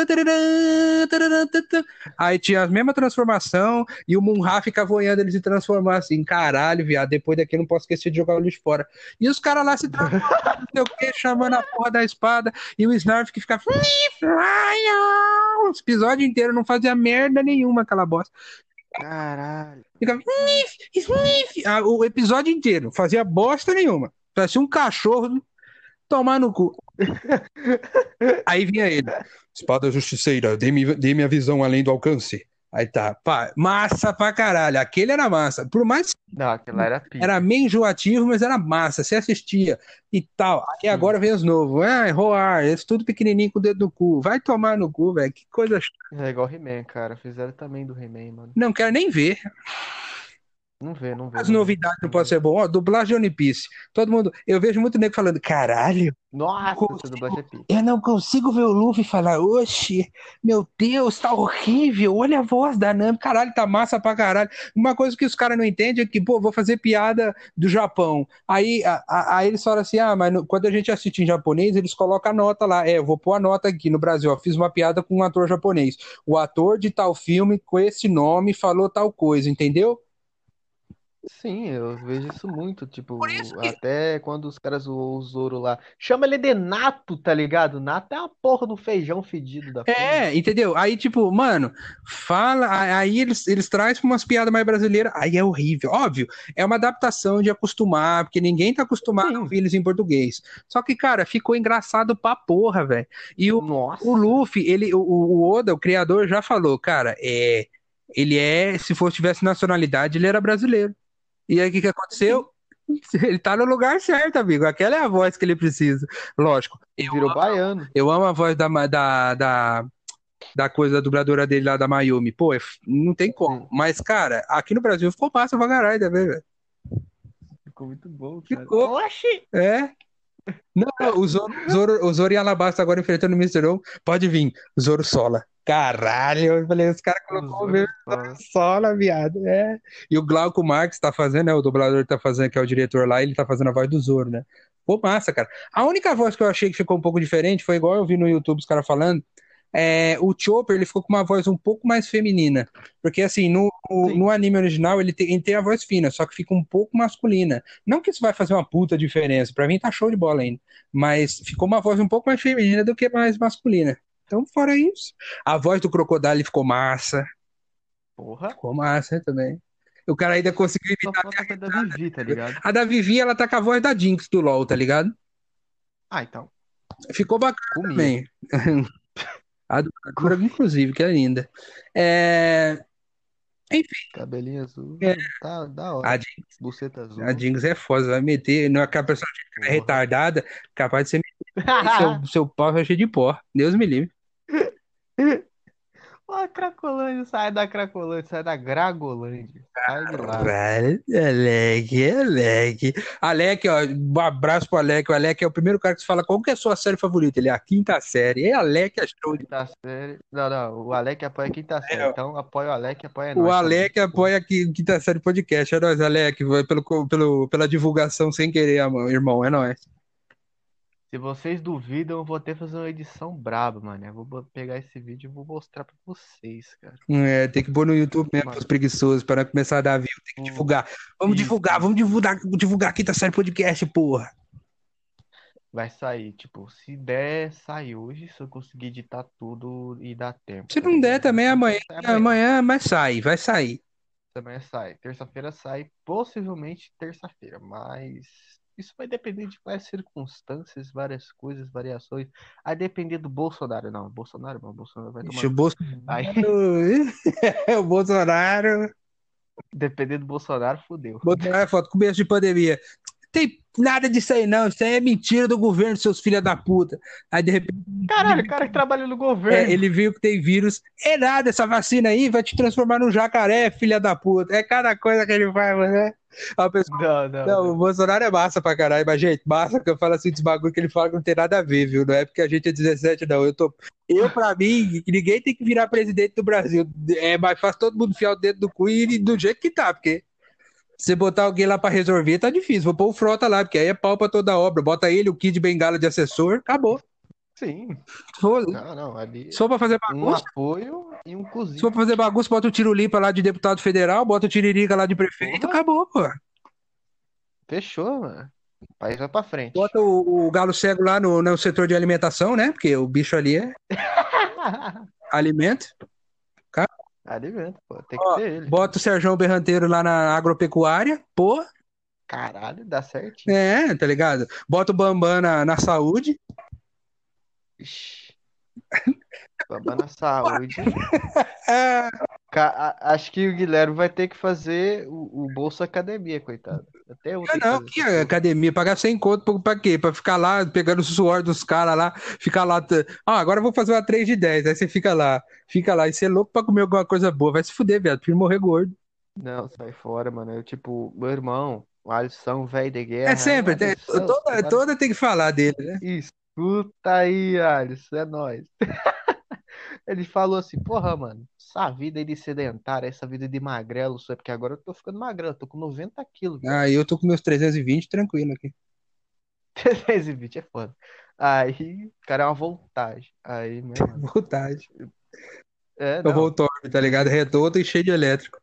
Aí tinha a mesma transformação e o Munra ficava voando ele se transformar assim. Caralho, viado, depois daqui eu não posso esquecer de jogar o lixo fora. E os caras lá se transformando, não sei o que, chamando a porra da espada e o Snarf que ficava. Os episódios inteiros não fazia merda nenhuma aquela bosta. Caralho. Ficava. "Sniff, sniff", ah, O episódio inteiro, fazia bosta nenhuma. Parecia um cachorro tomar no cu. Aí vinha ele. Espada justiceira, dê-me dê a visão além do alcance. Aí tá, pá, massa pra caralho. Aquele era massa. Por mais que Não, aquilo era pica. era meio enjoativo, mas era massa. Você assistia e tal. Aí agora vem os novos. Ah, Roar, esse tudo pequenininho com o dedo no cu. Vai tomar no cu, velho. Que coisa. É igual He-Man, cara. Fizeram também do He-Man, mano. Não quero nem ver. Não vê, não vê. As novidades não podem ser bom. Ó, dublagem One Piece. Todo mundo. Eu vejo muito nego falando, caralho. Nossa, Consigo- dublagem é. Eu não consigo ver o Luffy falar, oxe, meu Deus, tá horrível, olha a voz da Nami, caralho, tá massa pra caralho. Uma coisa que os caras não entendem é que, pô, vou fazer piada do Japão. Aí, a- a- aí eles falam assim, ah, mas no- quando a gente assiste em japonês, eles colocam a nota lá. É, eu vou pôr a nota aqui no Brasil, ó, fiz uma piada com um ator japonês. O ator de tal filme com esse nome falou tal coisa, entendeu? Sim, eu vejo isso muito, tipo, Por isso que- até quando os caras zoam o Zoro lá. Chama ele de Nato, tá ligado? Nato é a porra do feijão fedido da porra. É, entendeu? Aí, tipo, mano, fala. a- Aí eles, eles trazem umas piadas mais brasileiras. Aí é horrível. Óbvio, é uma adaptação de acostumar, porque ninguém tá acostumado a ouvir eles em português. Só que, cara, ficou engraçado pra porra, velho. E o, Nossa. o Luffy, ele, o, o Oda, o criador, já falou, cara, é. Ele é, se fosse tivesse nacionalidade, ele era brasileiro. E aí o que, que aconteceu? Ele tá no lugar certo, amigo. Aquela é a voz que ele precisa. Lógico. Eu Virou baiano. eu amo a voz da, da, da, da coisa da dubladora dele lá da Mayumi. Pô, é não tem como. Mas, cara, aqui no Brasil ficou massa pra caralho também, velho. Ficou muito bom, cara. Ficou. Oxi! É. Não, o Zoro, Zoro, o Zoro e Alabasta agora enfrentando o Mr. O. Pode vir, Zoro Sola. Caralho, eu falei, os caras colocou o mesmo. Sola, viado. É. E o Glauco Marx tá fazendo, né? O dublador tá fazendo, que é o diretor lá, ele tá fazendo a voz do Zoro, né? Pô, massa, cara. A única voz que eu achei que ficou um pouco diferente foi igual eu vi no YouTube os caras falando. É, o Chopper ele ficou com uma voz um pouco mais feminina. Porque, assim, no, o- no anime original ele tem, ele tem a voz fina, só que fica um pouco masculina. Não que isso vai fazer uma puta diferença, pra mim tá show de bola ainda. Mas ficou uma voz um pouco mais feminina do que mais masculina. Então, fora isso, a voz do Crocodile ficou massa. Porra. Ficou massa também. O cara ainda conseguiu imitar. a da Vivi, tá ligado? A da Vivi, ela tá com a voz da Jinx do LoL, tá ligado? Ah, então. Ficou bacana Comigo. também. A dubladora, inclusive, que é linda. É, Cabelinho azul. É. Tá da hora. A Jinx, Buceta azul. a Jinx é foda, vai meter. Não é aquela pessoa que é retardada, capaz de ser seu, seu pau vai cheio de pó. Deus me livre. Ó, a Cracolândia, sai da Cracolândia, sai da Gragolândia. Sai de lá. Caralho, Alec, Alec. Alec, ó, um abraço pro Alec. O Alec é o primeiro cara que se fala qual que é a sua série favorita. Ele é a quinta série. É Alec, é show de Quinta série. Não, não, o Alec apoia a quinta série. É. Então apoia o Alec, apoia O nós. Alec também. apoia aqui quinta série podcast. É nóis, Alec. Pelo, pelo, pela divulgação sem querer, irmão. É nóis. Se vocês duvidam, eu vou que fazer uma edição braba, mano. Eu vou pegar esse vídeo e vou mostrar pra vocês, cara. É, tem que pôr no YouTube mesmo, Mano. os preguiçosos, para começar a dar view. Tem que Hum. divulgar. Vamos Isso. divulgar, vamos divulgar, divulgar a quinta série podcast, porra. Vai sair, tipo, se der, sai hoje, se eu conseguir editar tudo e dar tempo. Se tá não der também, amanhã, sai amanhã. amanhã, mas sai, vai sair. Amanhã sai. Terça-feira sai, possivelmente terça-feira, mas isso vai depender de várias circunstâncias, várias coisas, variações. Aí depender do Bolsonaro. Não, Bolsonaro, não, Bolsonaro vai tomar. Ixi, o Bolsonaro. Aí, o Bolsonaro. depender do Bolsonaro, fudeu. Bolsonaro é foto, começo de pandemia. Tem nada disso aí, não. Isso aí é mentira do governo, seus filha da puta. Aí, de repente, Caralho, o cara que trabalha no governo. é, ele viu que tem vírus. É nada, essa vacina aí vai te transformar num jacaré, filha da puta. É cada coisa que ele faz, né? A pessoa Não, não, Não, o. Bolsonaro é massa pra caralho, mas, gente, massa que eu falo assim dos bagulho que ele fala que não tem nada a ver, viu? Não é porque a gente é 17, não. Eu tô. Eu, pra mim, ninguém tem que virar presidente do Brasil. É mais fácil todo mundo enfiar o dedo do cu e do jeito que tá, porque você botar alguém lá pra resolver, tá difícil. Vou pôr o Frota lá, porque aí é pau pra toda obra. Bota ele, o Kid Bengala de assessor, acabou. Sim. Não, não. Ali for pra fazer um bagunça, apoio e um se cozinho. for pra fazer bagunça, bota o Tirulipa lá de deputado federal, bota o Tiririca lá de prefeito, Porra. acabou, pô. Fechou, mano. O país vai pra frente. Bota o, o galo cego lá no, no setor de alimentação, né? Porque o bicho ali é alimento. Alimento, pô. Tem que Ó, ter ele. Bota o Serjão Berranteiro lá na agropecuária, pô, Caralho, dá certinho. é, tá ligado? Bota o Bambam na, na saúde. Ixi. Bamba na saúde. Ca- Acho que o Guilherme vai ter que fazer o, o Bolsa Academia, coitado. Até eu não, que não, que essa é academia, pagar 100 conto pra, quê? Pra ficar lá pegando o suor dos caras lá, ficar lá. Ah, agora eu vou fazer uma 3 de 10. Aí você fica lá, fica lá, e você é louco pra comer alguma coisa boa. Vai se fuder, viado, prefiro morrer gordo. Não, sai fora, mano. Eu, tipo, meu irmão, o Alisson, velho de guerra. É sempre, tem- toda, toda tem que falar dele, né? Escuta aí, Alisson, é nóis. Ele falou assim, porra, mano, essa vida aí de sedentário, essa vida de magrelo, só é porque agora eu tô ficando magrelo, eu tô com 90 quilos. velho. Ah, eu tô com meus 320 tranquilo aqui. 320 é foda. Aí, cara, é uma voltagem. Aí, meu mano. Vontade. É, Eu não. vou torto, tá ligado? Redondo e cheio de elétrico.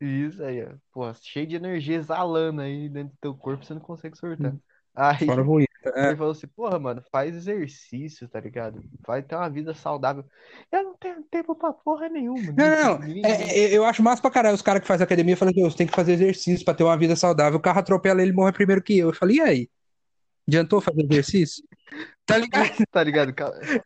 Isso aí, ó. Pô, cheio de energia exalando aí dentro do teu corpo, você não consegue soltar. Aí Fora bonito. É. ele falou assim, porra, mano, faz exercício, tá ligado? Vai ter uma vida saudável. Eu não tenho tempo pra porra nenhuma. Não, não, É, é, eu acho massa pra caralho os caras que fazem academia falam que você tem que fazer exercício pra ter uma vida saudável. O carro atropela ele morre primeiro que eu. Eu falei, e aí? Adiantou fazer exercício? Tá ligado? Tá ligado?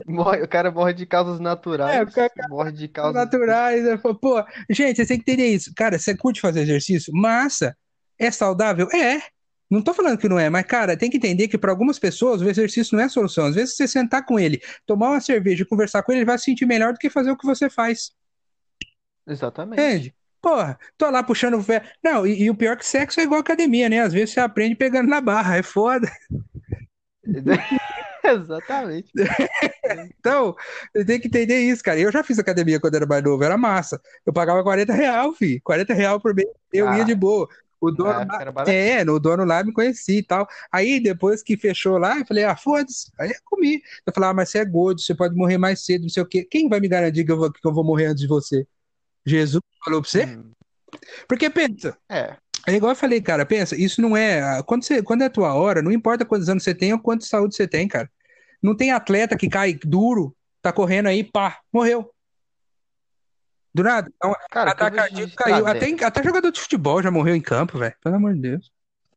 Morre- o cara morre de causas naturais, É, o cara- morre de causas... Naturais. falo, Pô, gente, você tem que entender isso. Cara, você curte fazer exercício? Massa. É saudável? É. Não tô falando que não é, mas, cara, tem que entender que para algumas pessoas o exercício não é solução. Às vezes você sentar com ele, tomar uma cerveja e conversar com ele, ele vai se sentir melhor do que fazer o que você faz. Exatamente. Entende? Porra, tô lá puxando o ferro. Não, e, e o pior é que sexo é igual academia, né? Às vezes você aprende pegando na barra, é foda. Exatamente. Então, você tem que entender isso, cara. Eu já fiz academia quando era mais novo, era massa. Eu pagava 40 real, filho. 40 real por mês, eu ia de Ah, boa. O dono na época lá, é, o dono lá me conhecia e tal. Aí, depois que fechou lá, eu falei, ah, foda-se. Aí eu comi. Eu falei, ah, mas você é gordo, você pode morrer mais cedo, não sei o quê. Quem vai me garantir que eu vou, que eu vou morrer antes de você? Jesus falou pra você? Hum, Porque pensa, é, é igual eu falei, cara, pensa, isso não é. Quando, você, quando é a tua hora, não importa quantos anos você tem ou quanto de saúde você tem, cara. Não tem atleta que cai duro, tá correndo aí, pá, morreu. Do nada. Então, cara, ataque de caiu. Até, até jogador de futebol já morreu em campo, velho. Pelo amor de Deus.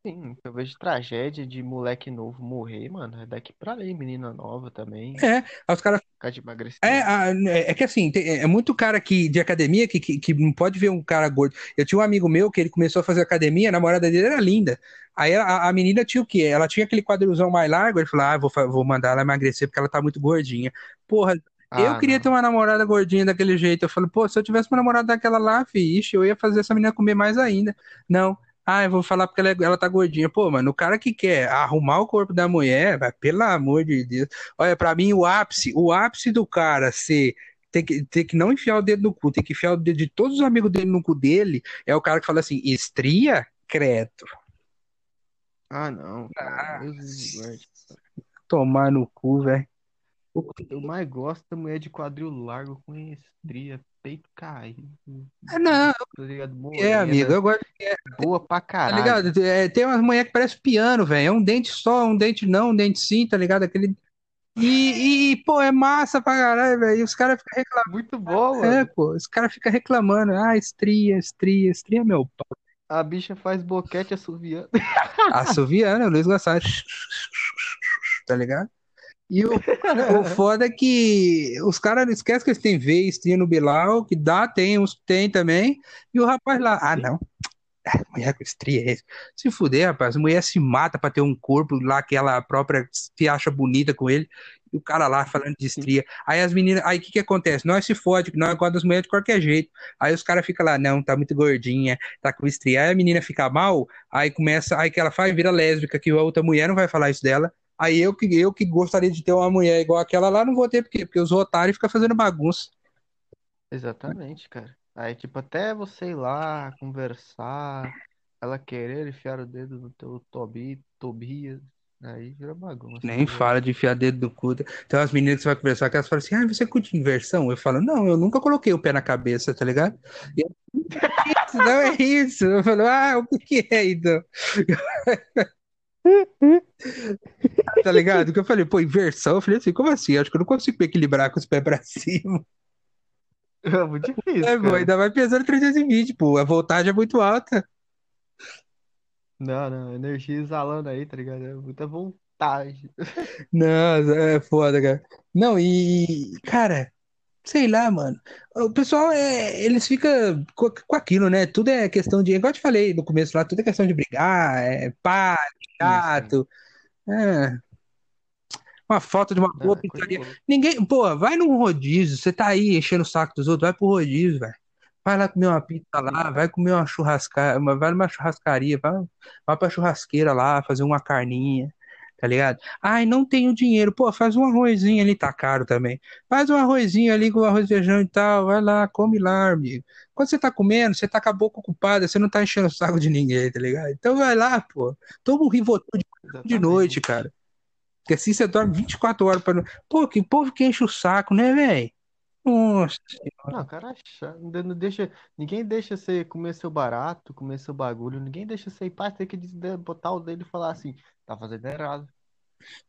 sim, eu vejo tragédia de moleque novo morrer, mano, é daqui pra ali, menina nova também, É, os caras. ficar de É, emagrecimento. a- é que assim, tem- é muito cara que, de academia que, que, que não pode ver um cara gordo. Eu tinha um amigo meu que ele começou a fazer academia, a namorada dele era linda. Aí a, a menina tinha o quê? Ela tinha aquele quadrilzão mais largo, ele falou: Ah, vou, vou mandar ela emagrecer porque ela tá muito gordinha. Porra, eu Ah, queria ter não. uma namorada gordinha daquele jeito. Eu falei, pô, se eu tivesse uma namorada daquela lá, ixi, eu ia fazer essa menina comer mais ainda. Não. Ah, eu vou falar porque ela, é- ela tá gordinha. Pô, mano, o cara que quer arrumar o corpo da mulher, vai, pelo amor de Deus. Olha, pra mim, o ápice, o ápice do cara ser. Ter que, ter que não enfiar o dedo no cu, ter que enfiar o dedo de todos os amigos dele no cu dele, é o cara que fala assim, estria? Credo. Ah, não, guarde. Tomar no cu, velho. Eu mais gosto da mulher de quadril largo com estria, peito caído, Ah, Não, tá ligado? é, amigo, Morena, eu gosto, boa pra tá caralho. ligado? É, tem umas mulheres que parecem piano, velho. É um dente só, um dente não, um dente sim, tá ligado? Aquele. E, e, pô, é massa pra caralho, velho. E os caras ficam reclamando. Muito bom, É, mano. pô, os caras ficam reclamando. Ah, estria, estria, estria, é meu pau. A bicha faz boquete assoviando. Assoviando, o Luiz Gonçalves. Tá ligado? E o, o foda é que os caras não esquecem que eles têm veia, estria no Bilal, que dá, tem, uns tem também. E o rapaz lá, ah, não. Ah, Mulher com estria é. Se fuder, rapaz, a mulher se mata pra ter um corpo lá que ela própria se acha bonita com ele. E o cara lá falando de estria. Aí as meninas, aí o que que acontece? Nós se fode, nós gostamos das mulheres de qualquer jeito. Aí os caras ficam lá, não, tá muito gordinha, tá com estria. Aí a menina fica mal, aí começa, aí que ela faz, vira lésbica, que a outra mulher não vai falar isso dela. Aí eu que, eu que gostaria de ter uma mulher igual aquela lá, não vou ter, por quê? Porque os otários ficam fazendo bagunça. Exatamente, cara. Aí, tipo, até você ir lá conversar, ela querer enfiar o dedo no teu tobi, Tobias, aí vira bagunça, Nem fala de enfiar dedo no cu. Tem umas meninas que você vai conversar que elas falam assim: ah, você curte inversão? Eu falo: não, eu nunca coloquei o pé na cabeça, tá ligado? E eu, isso, não é isso. Eu falo: ah, o que que é então? Tá ligado? Que eu falei: pô, inversão? Eu falei assim: como assim? Acho que eu não consigo me equilibrar com os pés pra cima. É muito difícil, É, pô, ainda vai pesando 320, pô. A voltagem é muito alta. Não, não, energia exalando aí, tá ligado? É muita vontade. Não, é foda, cara. Não, e, cara, sei lá, mano. O pessoal, é, eles ficam com, com aquilo, né? Tudo é questão de, igual eu te falei no começo lá, tudo é questão de brigar, é pá, chato, é, uma foto de uma boa é pizzaria. Ninguém, pô, vai num rodízio, você tá aí enchendo o saco dos outros, vai pro rodízio, velho. Vai lá comer uma pizza lá, vai comer uma churrasca, uma- vai numa churrascaria, vai, vai pra churrasqueira lá, fazer uma carninha, tá ligado? Ai, não tenho dinheiro. Pô, faz um arrozinho ali, tá caro também. Faz um arrozinho ali com arroz, feijão e tal, vai lá, come lá, amigo. Quando você tá comendo, você tá com a boca ocupada, você não tá enchendo o saco de ninguém, tá ligado? Então vai lá, pô. Toma um Rivotril de, de noite, Exatamente. cara. Porque assim você dorme 24 horas pra... não- Pô, que povo que enche o saco, né, velho? Nossa. Não, cara, é. Não de- não deixa, ninguém deixa você comer seu barato, comer seu bagulho. Ninguém deixa você ir pra ter que botar o dedo e falar assim: tá fazendo errado,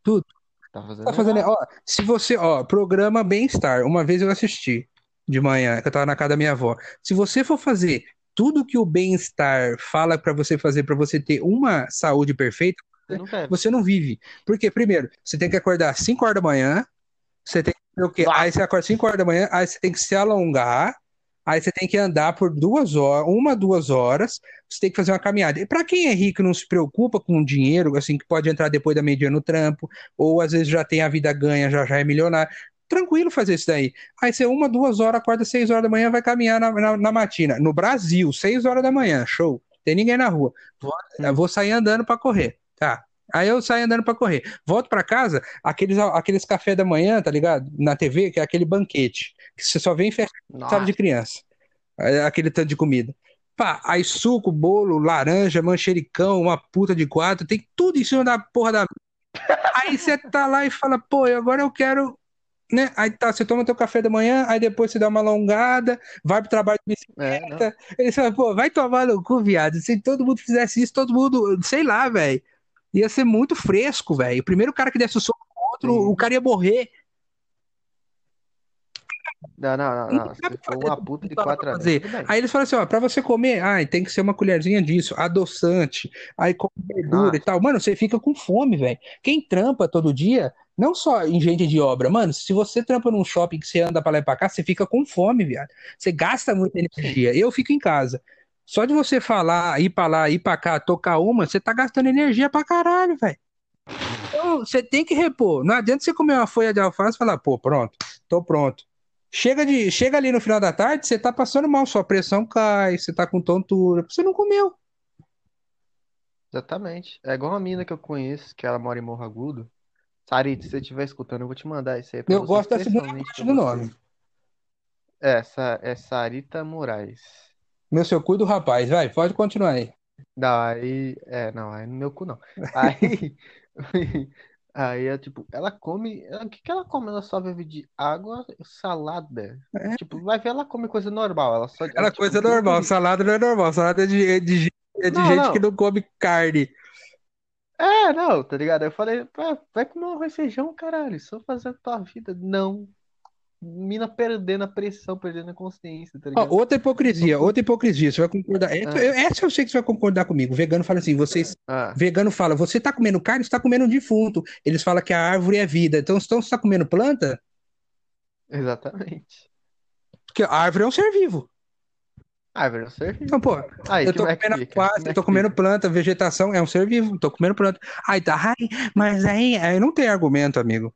Tudo. tá fazendo Tá fazendo, errado. ó, se você, ó, programa Bem-Estar, uma vez eu assisti de manhã, que eu tava na casa da minha avó. Se você for fazer tudo que o Bem-Estar fala pra você fazer pra você ter uma saúde perfeita, Você não você não vive. Porque primeiro, você tem que acordar às 5 horas da manhã, você tem o quê? Aí você acorda às 5 horas da manhã, aí você tem que se alongar, aí você tem que andar por duas horas, uma, duas horas, você tem que fazer uma caminhada. E pra quem é rico e não se preocupa com dinheiro, assim, que pode entrar depois da meia-dia no trampo, ou às vezes já tem a vida ganha, já, já é milionário. Tranquilo fazer isso daí. Aí você, uma, duas horas, acorda seis horas da manhã, vai caminhar na, na, na matina. No Brasil, seis horas da manhã, show. Tem ninguém na rua. Vou, eu vou sair andando para correr. Tá. Aí eu saio andando para correr. Volto para casa, aqueles, aqueles café da manhã, tá ligado? Na TV, que é aquele banquete. Que você só vê em festa de criança. Aquele tanto de comida. Pá, aí suco, bolo, laranja, manjericão, uma puta de quatro, tem tudo em cima da porra da. Aí você tá lá e fala, pô, agora eu quero. Né? Aí tá, você toma teu café da manhã, aí depois você dá uma alongada, vai pro trabalho de bicicleta. É, você fala, pô, vai tomar no cu, viado. Se todo mundo fizesse isso, todo mundo, sei lá, velho. Ia ser muito fresco, velho. O primeiro cara que desse o soco contra, o cara ia morrer. Não, não, não, não. Foi uma puta de quatro anos. Aí eles falam assim, ó, pra você comer, ai, tem que ser uma colherzinha disso, adoçante, aí com verdura e tal. Mano, você fica com fome, velho. Quem trampa todo dia, não só em gente de obra, mano, se você trampa num shopping que você anda pra lá e pra cá, você fica com fome, viado. Você gasta muita energia. Eu fico em casa. Só de você falar, ir pra lá, ir pra cá, tocar uma, você tá gastando energia pra caralho, velho. Então, você tem que repor. Não adianta você comer uma folha de alface e falar, pô, pronto, tô pronto. Chega, de, chega ali no final da tarde, você tá passando mal, sua pressão cai, você tá com tontura, você não comeu. Exatamente. É igual uma mina que eu conheço, que ela mora em Morro Agudo. Sarita, se você estiver escutando, eu vou te mandar isso aí pra Eu você, gosto da segunda parte do nome. É, essa, é Sarita Moraes. Meu seu cu do rapaz, vai, pode continuar aí. Não, aí. É, não, aí no meu cu não. Aí. Aí é tipo, ela come. O que que ela come? Ela só vive de água, salada. É. Tipo, vai ver, ela come coisa normal. Ela só. Ela tipo, coisa normal, salada não é normal, salada é de, é de, é de Não, gente não. que não come carne. É, não, tá ligado? Eu falei, "Pá, vai comer um feijão, caralho. Só fazer a tua vida. Não. Mina perdendo a pressão, perdendo a consciência, tá Ó, outra hipocrisia, outra hipocrisia, você vai concordar. Ah. Essa, eu sei que você vai concordar comigo. O vegano fala assim, vocês. Ah, Vegano fala, você tá comendo carne, você tá comendo um defunto. Eles falam que a árvore é vida. Então, então você tá comendo planta, exatamente. porque a árvore é um ser vivo. Ah, velho, serviço. Então, pô, Aí, eu tô comendo fica? quase, é eu tô comendo fica? planta, vegetação é um ser vivo, tô comendo planta. Aí tá, ai, mas aí, aí não tem argumento, amigo.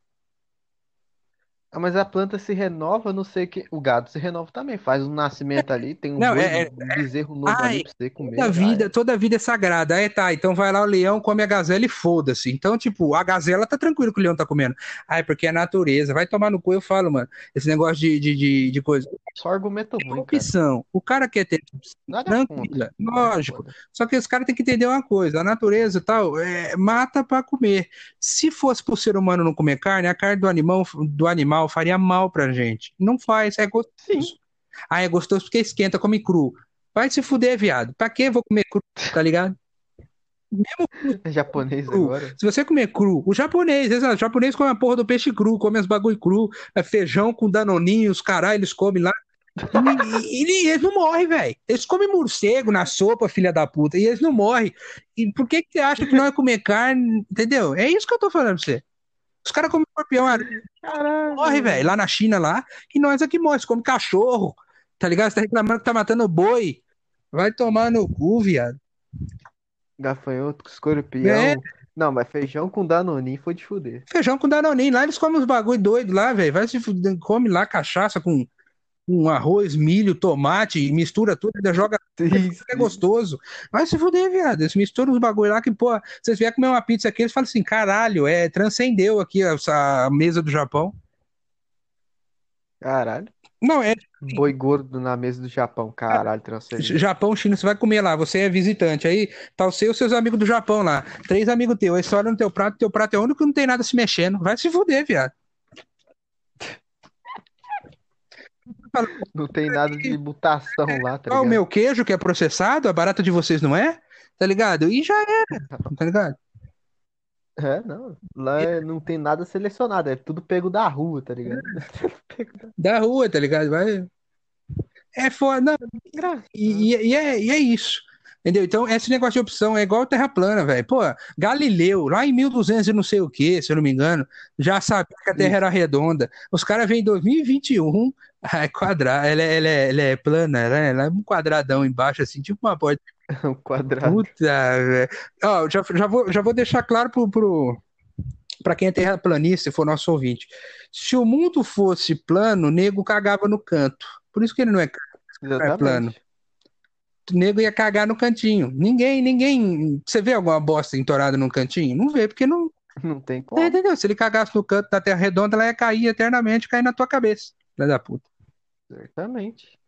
Ah, mas a planta se renova, não sei que. O gado se renova também. Faz um nascimento ali, tem um Não, boi, é- um bezerro novo Ai, ali pra você comer. Toda vida, é. toda vida é sagrada. Aí tá, então vai lá o leão, come a gazela e foda-se. Então, tipo, a gazela tá tranquilo que o leão tá comendo. Ai, porque é natureza. Vai tomar no cu, eu falo, mano. Esse negócio de, de, de, de coisa. Só argumento Tem ruim, cara. opção. O cara quer ter Nada tranquila, lógico. Só que os caras têm que entender uma coisa: a natureza e tal, é, mata para comer. Se fosse pro ser humano não comer carne, a carne do animal, do animal faria mal pra gente. Não faz, é gostoso. Sim. Ah, é gostoso porque esquenta, come cru. Vai se fuder, viado. Pra que vou comer cru, tá ligado? Mesmo É japonês cru. agora. Se você comer cru, o japonês, exato, o japonês come a porra do peixe cru, come as bagulho cru, é feijão com danoninho, os caralho, eles comem lá. E, e- e eles não morrem, velho. Eles comem morcego na sopa, filha da puta, e eles não morrem. E por que que você acha que não é comer carne? Entendeu? É isso que eu tô falando pra você. Os caras comem escorpião, aranha, Caralho. morre, velho, lá na China, lá, e nós aqui morre, come cachorro, tá ligado? Você tá reclamando que tá matando boi. Vai tomar no cu, viado. Gafanhoto, escorpião. É. Não, mas feijão com danoninho foi de fuder. Feijão com danoninho, lá eles comem uns bagulho doido lá, velho. Vai se fuder, come lá cachaça com, com arroz, milho, tomate, mistura tudo, ainda joga Sim, é gostoso. Vai se fuder, viado. Eles misturam os bagulho lá que, pô, vocês vierem comer uma pizza aqui, eles falam assim, caralho, é, transcendeu aqui a, a mesa do Japão. Caralho. Não, é Boi gordo na mesa do Japão. Caralho, transcendeu. Japão, China, você vai comer lá, você é visitante. Aí tá você e os seus amigos do Japão lá. Três amigos teus, aí você olha no teu prato, teu prato é o único que não tem nada se mexendo. Vai se fuder, viado. Não tem nada de mutação lá, tá Ó, o ligado? meu queijo que é processado, a barata de vocês não é? Tá ligado? E já era, tá ligado? É, não. Lá é- não tem nada selecionado, é tudo pego da rua, tá ligado? Pego da- rua, tá ligado? Vai. É foda. Não, E, e- e é, e é isso. Entendeu? Então, esse negócio de opção é igual terra plana, velho. Pô, Galileu, lá em 1200 e não sei o que, se eu não me engano, já sabia que a Terra era redonda. Os caras vêm em 2021, é quadrada, ela, é- ela, é, ela é plana, ela é, ela é um quadradão embaixo, assim, tipo uma porta. Um quadrado. Puta, velho. Ó, já, já, vou, já vou deixar claro pro, pro, para quem é terraplanista, se for nosso ouvinte, se o mundo fosse plano, o nego cagava no canto. Por isso que ele não é, não é plano. O nego ia cagar no cantinho. Ninguém, ninguém. Você vê alguma bosta entorada no cantinho? Não vê, porque não. Não tem como. É, entendeu? Se ele cagasse no canto da Terra Redonda, ela ia cair eternamente, cair na tua cabeça. Filha da puta. Certamente.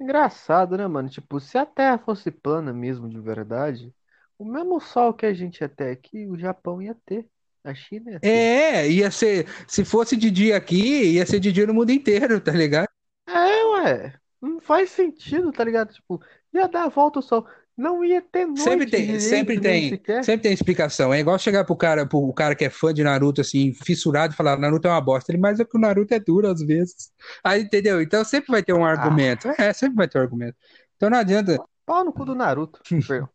Engraçado, né, mano? Tipo, se a Terra fosse plana mesmo, de verdade, o mesmo sol que a gente ia ter aqui, o Japão ia ter. A China ia ter. É, ia ser. Se fosse de dia aqui, ia ser de dia no mundo inteiro, tá ligado? É, ué. Não faz sentido, tá ligado? Tipo, ia dar a volta ao sol. Não ia ter noite Sempre tem, direito, sempre tem, sempre tem explicação. É igual chegar pro cara, pro cara que é fã de Naruto, assim, fissurado, e falar, Naruto é uma bosta. Ele, mas é que o Naruto é duro às vezes. Aí, entendeu? Então sempre vai ter um argumento. É, sempre vai ter um argumento. Então não adianta. Pau no cu do Naruto.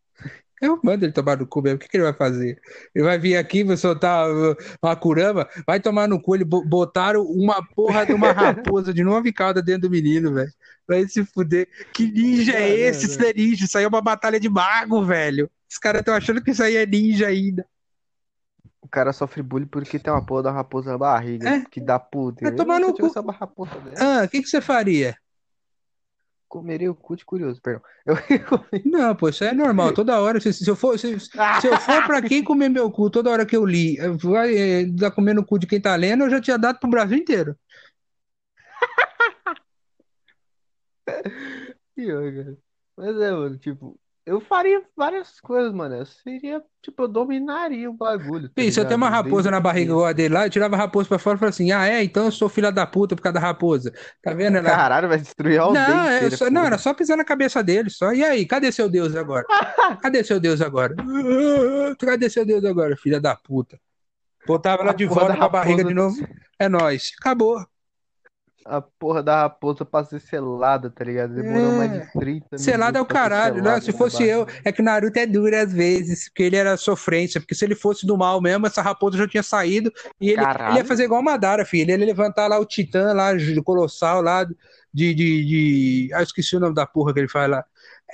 Eu mando ele tomar no cu mesmo. O que, que ele vai fazer? Ele vai vir aqui, vai soltar uh, uma curama, vai tomar no cu. Ele bo- botaram uma porra de uma raposa de nove cauda dentro do menino, velho. Vai se fuder. Que ninja é esse? Isso é ninja. Isso aí é uma batalha de mago, velho. Os caras estão achando que isso aí é ninja ainda. O cara sofre bullying porque tem uma porra da raposa na barriga. É. Que dá poder. Vai tomar no cu. uma raposa Ah, o que, que você faria? Comeria o cu de curioso, perdão. Eu Não, pô, isso é normal. Toda hora, se, se eu for, se, se eu for pra quem comer meu cu, toda hora que eu li, vai eh, dar comendo o cu de quem tá lendo, eu já tinha dado pro Brasil inteiro. Pior, cara. Mas é, mano, tipo, eu faria várias coisas, mano. Eu seria, tipo, eu dominaria o bagulho, tá se eu tenho uma raposa na barriga igual a dele lá, eu tirava a raposa pra fora e falava assim: ah, é? Então eu sou filha da puta por causa da raposa. Tá vendo? Ela... Caralho, vai destruir a aldeia Não, inteira, só- não, era só pisar na cabeça dele, só. E aí, cadê seu Deus agora? Cadê seu Deus agora? Cadê seu Deus agora, filha da puta? Botava ela de volta pra barriga de novo. É nóis. Acabou. A porra da raposa pra ser selada, tá ligado? Demorou É. mais de 30 Selado é o minutos pra ser caralho, né? selada Se fosse eu, é que o Naruto é duro às vezes, porque ele era sofrência, porque se ele fosse do mal mesmo, essa raposa já tinha saído e ele, ele ia fazer igual o Madara, filho. Ele ia levantar lá o Titã lá, o Colossal lá, de, de, de... Ah, esqueci o nome da porra que ele faz lá.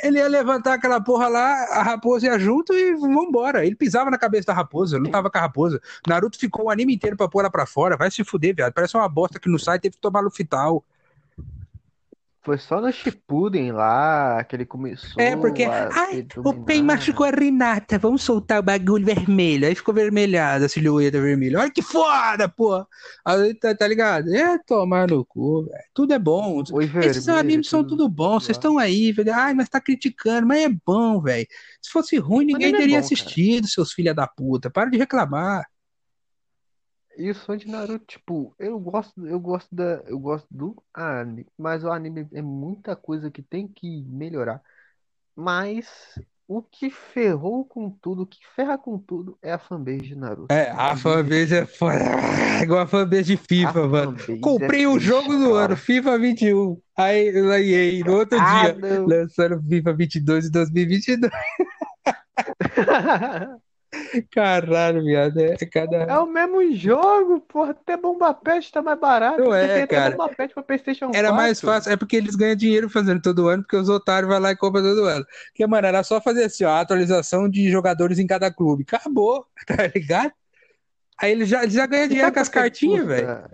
Ele ia levantar aquela porra lá, a raposa ia junto e vambora. Ele pisava na cabeça da raposa, lutava com a raposa. Naruto ficou o anime inteiro pra pôr ela pra fora. Vai se fuder, viado. Parece uma bosta que no site teve que tomar Lufital. Foi só no Shippuden lá que ele começou É, porque. a Ai, o Pen machucou a Renata. Vamos soltar o bagulho vermelho. Aí ficou vermelhada a silhueta vermelha. Olha que foda, pô. Aí, tá, tá ligado? É tomar no cu, velho. Tudo é bom. Oi, Esses vermelho, animes são tudo bom. Vocês estão aí, velho. Ai, mas tá criticando. Mas é bom, velho. Se fosse ruim, ninguém é teria bom, assistido, seus filha da puta. Para de reclamar. E o som de Naruto, tipo, eu gosto, eu gosto da, eu gosto do anime, mas o anime é muita coisa que tem que melhorar. Mas o que ferrou com tudo, o que ferra com tudo é a fanbase de Naruto. É, a fanbase é foda. É igual a fanbase de FIFA, A mano. fanbase Comprei é o jogo do ano, FIFA 21. Aí, aí, no outro Ah, dia, não. lançaram FIFA 22 e 2022. Caralho, viado, é cada... É o mesmo jogo, porra. Até Bomba Pet tá mais barato. Não é, cara. Bomba Pet pra PlayStation Era mais 4. fácil, é porque eles ganham dinheiro fazendo todo ano, porque os otários vão lá e compram todo ano. Porque, mano, era só fazer assim, ó, a atualização de jogadores em cada clube. Acabou, tá ligado? Aí eles já, já ganham E dinheiro com as é cartinhas, velho.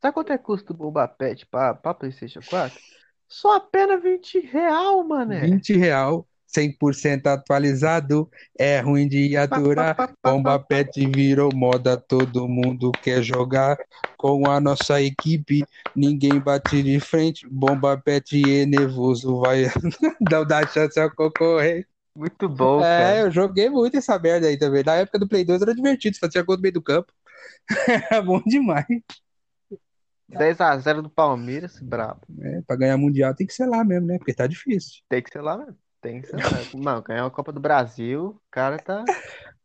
Sabe quanto é que custa o Bomba Pet pra, pra PlayStation 4? Só apenas 20 real, mané. 20 real, 100% atualizado, é ruim de aturar. Bomba Pet virou moda, todo mundo quer jogar com a nossa equipe. Ninguém bate de frente. Bomba Pet e nervoso vai não dar chance ao concorrente. Muito bom, É, cara. eu joguei muito essa merda aí também. Na época do Play 2 era divertido, fazia gol no meio do campo. Era bom demais. 10x0 do Palmeiras, brabo. É, pra ganhar mundial tem que ser lá mesmo, né? Porque tá difícil. Tem que ser lá mesmo. Tem que. Mano, ganhar a Copa do Brasil, o cara tá.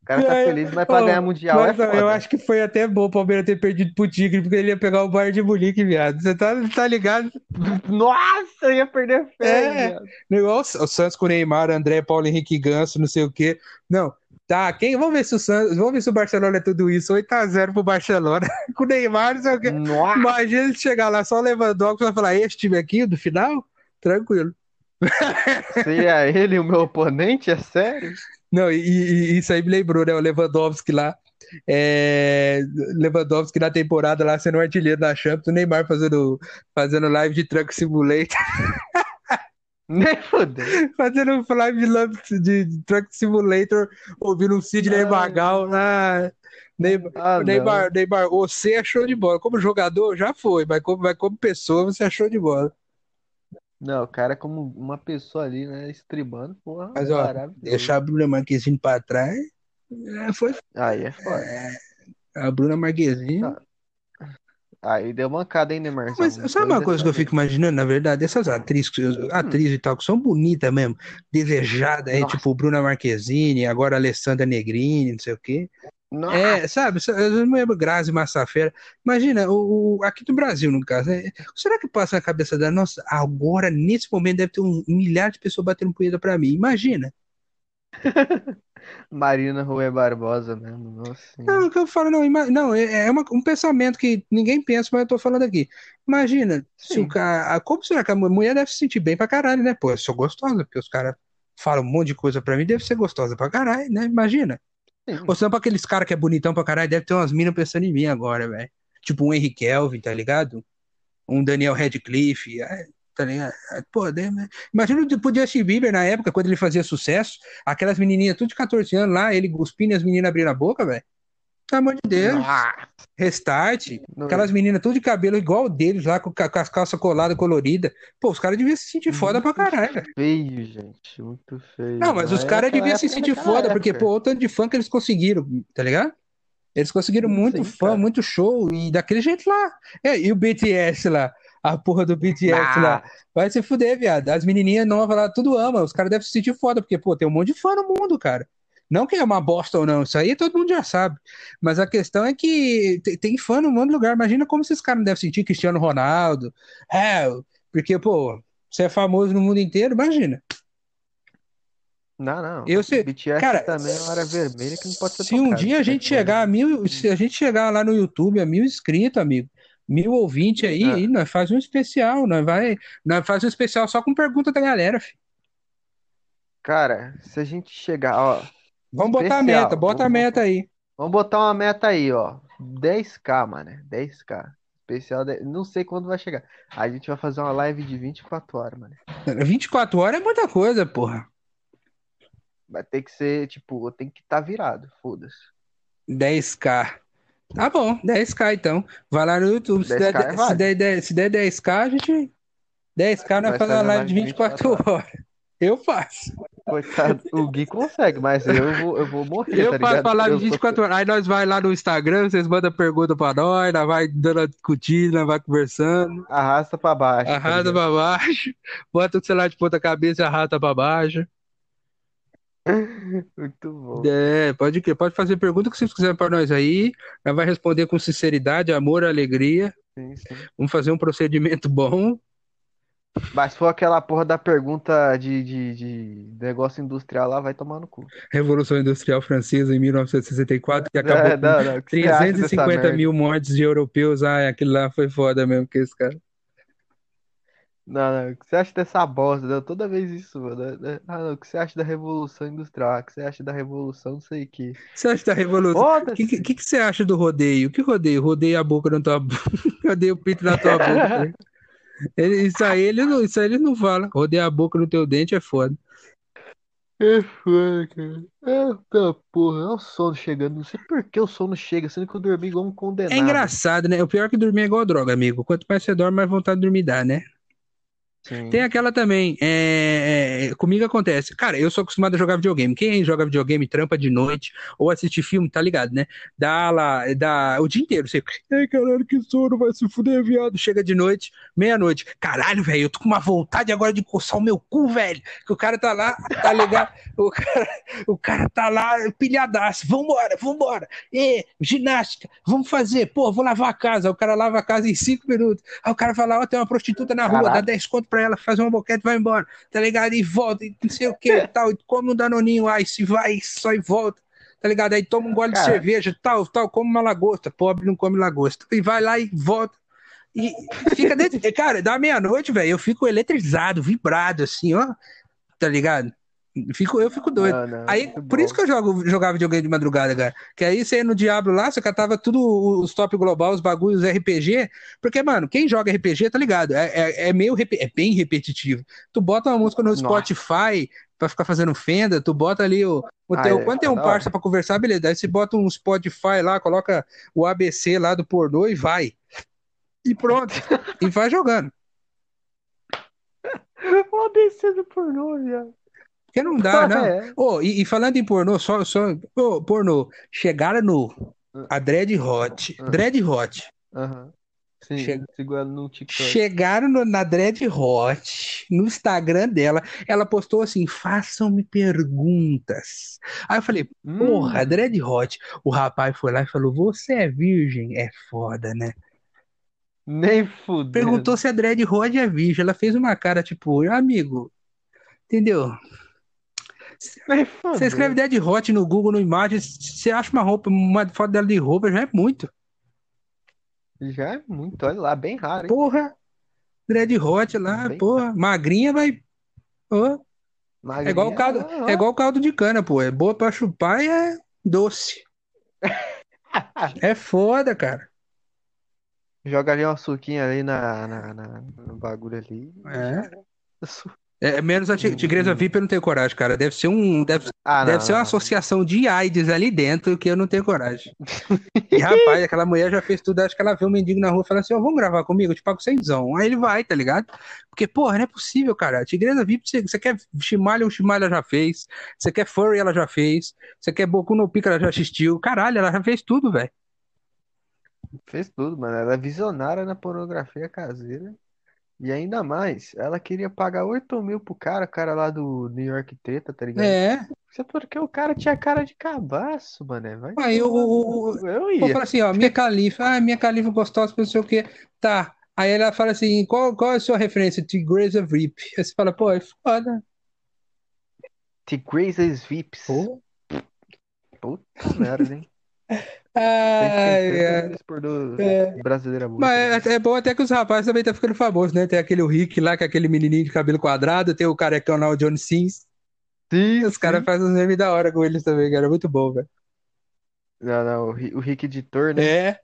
O cara tá É, feliz, mas pra Ô, ganhar Mundial é mas eu foda. acho que foi até bom o Palmeiras ter perdido pro Tigre, porque ele ia pegar o Bayern de Munique, viado. Você tá, tá ligado? Nossa, eu ia perder fé, É. viado. Igual o Santos com o Neymar, André, Paulo Henrique Ganso, não sei o quê. Não. Tá, quem, vamos ver se o Santos, vamos ver se o Barcelona é tudo isso. 8x0 pro Barcelona. com o Neymar, não sei o quê. Nossa, Imagina ele chegar lá só o Lewandowski e falar: esse time aqui do final? Tranquilo. Seria ele o meu oponente? É sério? Não, e, e- isso aí me lembrou, né? O Lewandowski lá. é, Lewandowski na temporada lá sendo um artilheiro da Champions, o Neymar fazendo, fazendo live de Truck Simulator. Nem fodeu. Fazendo live de, love- de, de Truck Simulator, ouvindo um Sidney Ai. Magal. Ah, Neymar, Ah. Neymar, Neymar, você é show de bola. Como jogador, já foi, mas como, mas como pessoa, você é show de bola. Não, o cara como uma pessoa ali, né? Estribando, porra, Mas, ó, maravilhoso. deixar a Bruna Marquezine pra trás, é, foi Aí é foda. a Bruna Marquezine. Tá. Aí deu mancada, hein, Neymarzão? Mas sabe uma Dois coisa que eu fico imaginando, na verdade? Essas atrizes, atrizes e tal, que são bonitas mesmo, desejadas, aí, tipo Bruna Marquezine, agora Alessandra Negrini, não sei o quê. Nossa. É, sabe, eu não lembro Grazi Massafera. Imagina, o, o- aqui do Brasil, no caso, né? Será que passa na cabeça dela, nossa, agora, nesse momento, deve ter um, milhar de pessoas batendo punheta pra mim. Imagina. Marina Rui Barbosa mesmo, nossa. Não, o que eu falo, não, não, é é uma- um pensamento que ninguém pensa, mas eu tô falando aqui. Imagina, se o cara, como será que a mulher deve se sentir bem pra caralho, né? Pô, eu sou gostosa, porque os caras falam um monte de coisa pra mim, deve ser gostosa pra caralho, né? Imagina. Sim. Ou senão pra aqueles caras que é bonitão pra caralho, deve ter umas minas pensando em mim agora, velho. Tipo um Henry Kelvin, tá ligado? Um Daniel Radcliffe, é, tá ligado? É, Pô, deve- imagina o tipo Justin Bieber na época, quando ele fazia sucesso, aquelas menininhas tudo de 14 anos lá, ele cuspindo e as meninas abrindo a boca, velho. Pelo amor de Deus. Nossa, Restart, não- aquelas meninas tudo de cabelo igual deles lá, com, com as calças coladas, coloridas. Pô, os caras deviam se sentir foda pra caralho, velho. feio, gente, muito feio. Não, mas os caras deviam se sentir foda, porque, pô, o tanto de fã que eles conseguiram, tá ligado? Eles conseguiram Sim, muito sim, fã, cara. muito show, e daquele jeito lá. É, e o BTS lá, a porra do BTS Ah, lá. Vai se fuder, viado. As menininhas novas lá, tudo ama. Os caras devem se sentir foda, porque, pô, tem um monte de fã no mundo, cara. Não que é uma bosta ou não, isso aí todo mundo já sabe. Mas a questão é que tem, tem fã no de lugar. Imagina como esses caras não devem sentir Cristiano Ronaldo. É, porque, pô, você é famoso no mundo inteiro, imagina. Não, não. Eu sei- BTS cara, também é uma área vermelha que não pode ser Se um tocada. dia a gente Sai fora. chegar a mil, se a gente chegar lá no YouTube a mil inscritos, amigo, mil ouvintes aí, Ah. aí nós faz um especial, nós vai, nós faz um especial só com pergunta da galera, filho. Cara, se a gente chegar, ó, Vamos botar a meta, bota a meta aí. vamos botar uma meta aí, ó. 10k, mano. 10k. Especial, de- não sei quando vai chegar. A gente vai fazer uma live de 24 horas, mano. 24 horas é muita coisa, porra. Vai ter que ser, tipo, tem que estar virado, foda-se. 10k. Tá bom, 10k então. Vai lá no YouTube. Se 10K der, é se válido. der, 10 se der 10k, a gente. 10k nós Vai faz uma live de 24 horas. Eu faço. Coitado, o Gui consegue, mas eu vou, eu vou morrer, Eu tá faço ligado? Eu sou- 24 horas. Aí nós vai lá no Instagram, vocês mandam pergunta pra nós, nós vai dando discutida, nós vai conversando. Arrasta pra baixo. tá Arrasta ligado? pra baixo, bota o celular de ponta cabeça e arrasta pra baixo. Muito bom. É, pode, que- pode fazer pergunta que vocês quiserem pra nós aí. Nós vai responder com sinceridade, amor, alegria. Sim, sim. Vamos fazer um procedimento bom. Mas for aquela porra da pergunta de, de, de negócio industrial lá, vai tomar no cu. Revolução Industrial Francesa em 1964, que acabou É, com não, não. Dessa 350 merda? mil mortes de europeus. Ah, aquilo lá foi foda mesmo, que esse cara. Não, não. O que você acha dessa bosta? né? Toda vez isso, mano. Ah, não. O que você acha da Revolução Industrial? O que você acha da Revolução, não sei o que. O que você acha da revolução? O que, que, que você acha do rodeio? Que rodeio? Rodeio a boca na tua boca. Rodeio o pinto na tua boca. Ele- isso aí ele não, isso aí ele não fala. Rodeia a boca no teu dente é foda. É foda, cara. Eita porra, olha o sono chegando. Não sei por que o sono chega, sendo que eu dormi igual um condenado. É engraçado, né? O pior é que dormir é igual droga, amigo. Quanto mais você dorme, mais vontade de dormir dá, né? Sim. Tem aquela também, é, é, comigo acontece. Cara, eu sou acostumado a jogar videogame. Quem joga videogame trampa de noite ou assistir filme, tá ligado, né? Dá lá, dá o dia inteiro. Você, ai caralho, que sono, vai se fuder, viado. Chega de noite, meia-noite. Caralho, velho, eu tô com uma vontade agora de coçar o meu cu, velho. Que o cara tá lá, tá ligado? O cara, o cara tá lá pilhadaço. Vambora, vambora. E, ginástica, vamos fazer. Pô, vou lavar a casa. O cara lava a casa em cinco minutos. Aí o cara fala, ó, tem uma prostituta na rua, dá Caralho. 10 conto pra ela, faz uma boquete e vai embora, tá ligado? E volta, e não sei o que e tal, e come um danoninho, aí se vai, só e volta, tá ligado? Aí toma um gole de Cara. cerveja, tal, tal, come uma lagosta, pobre não come lagosta, e vai lá e volta. E fica dentro, cara, da meia-noite, velho, eu fico eletrizado, vibrado, assim, ó, tá ligado? Fico, eu fico doido. Não, não, Aí, por isso bom. que eu jogo, jogava videogame de madrugada, cara. Que aí você ia no Diablo lá, você catava tudo os top global, os bagulhos RPG. Porque, mano, quem joga RPG, tá ligado? É, é, é meio é bem repetitivo. Tu bota uma música no Nossa. Spotify pra ficar fazendo fenda, tu bota ali o, o Ah, teu. é, quando tem um parça pra conversar, beleza. Aí você bota um Spotify lá, coloca o ABC lá do pornô e vai. E pronto. e vai jogando. Ó, descendo pornô, viado. Porque não dá, não. É. Ô, e, e falando em pornô, só, só ô, pornô, chegaram no a Dread Hot, Ah. Dread Hot, Aham. Sim, Chega- no chegaram no- na Dread Hot, no Instagram dela, ela postou assim, façam-me perguntas. Aí eu falei, Hum, porra, Dread Hot. O rapaz foi lá e falou, você é virgem? É foda, né? nem fudendo. Perguntou se a Dread Hot é virgem, ela fez uma cara tipo, amigo, entendeu? Nem Você escreve Dead Hot no Google, no Imagens, você acha uma roupa, uma foto dela de roupa, já é muito. Já é muito, olha lá, bem raro, hein? Porra, Dread Hot lá, Bem porra, magrinha vai. Ô, é igual o caldo, Magrinha, ó. é igual o caldo de cana, pô. É boa pra chupar e é doce. É foda, cara. Joga ali uma suquinha ali na, na, na- no bagulho ali. É. já É, menos a ti- Tigresa VIP eu não tenho coragem, cara. Deve ser um, deve, Ah, deve não, ser uma não. associação de AIDS ali dentro que eu não tenho coragem. E rapaz, aquela mulher já fez tudo. Acho que ela vê um mendigo na rua e fala assim: Ó, vamos gravar comigo, eu te pago cenzão. Aí ele vai, tá ligado? Porque, porra, não é possível, cara. Tigresa VIP, você, você quer Chimalha, o Chimalha já fez. Você quer Furry, ela já fez. Você quer Boku no Pico, ela já assistiu. Caralho, ela já fez tudo, velho. Fez tudo, mano. Ela é visionária na pornografia caseira. E ainda mais, ela queria pagar 8 mil pro cara, o cara lá do New York Treta, tá ligado? É. Isso porque o cara tinha cara de cabaço, mané. Vai Aí o, Eu Vou ia. falar assim, ó, minha califa, ah, minha califa gostosa, não sei o quê. Tá. Aí ela fala assim, qual, qual é a sua referência? Tigresa VIP. Aí você fala, pô, é foda. Graces Vips. Pô. Puta merda, hein? Ai, que do É. brasileira muito. Mas é, é bom até que os rapazes também estão ficando famosos, né? Tem aquele Rick lá, que é aquele menininho de cabelo quadrado, tem o carecão lá, o Johnny Sins. Sim, Os caras fazem uns memes da hora com eles também, cara. Muito bom, velho. Não, não, o Rick Editor, né? É.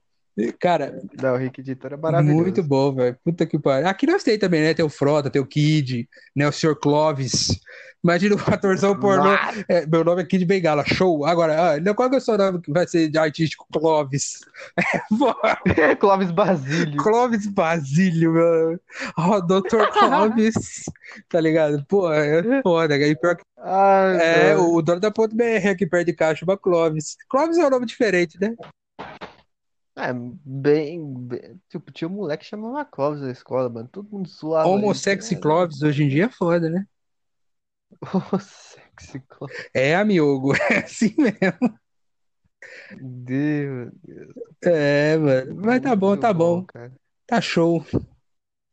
Cara, Não, o Rick Editor é maravilhoso. muito bom, velho. Puta que pariu. Aqui nós tem também, né? Tem o Frota, tem o Kid, né? O Sr. Clovis. Imagina o atorzão pornô. É, meu nome é Kid Bengala, show. Agora, ah, qual que é o seu nome que vai ser de artístico? Clovis. Porra, Clóvis Basílio. Clovis Basílio, meu. Ó, Dr. Clovis. Tá ligado? Pô, é foda. E pior que Ah, é, o dono da ponto BR aqui perto de cá chama Clovis. Clovis é um nome diferente, né? É, bem, bem- Tipo, tinha um moleque que chamava Clóvis na escola, mano. Todo mundo zoava ele. Homossexy Era- Clovis hoje em dia é foda, né? Homossexy Clóvis. É, amigo. É assim mesmo. Deus, Deus. É, mano. Mas tá bom, Muito tá bom. cara. Tá show.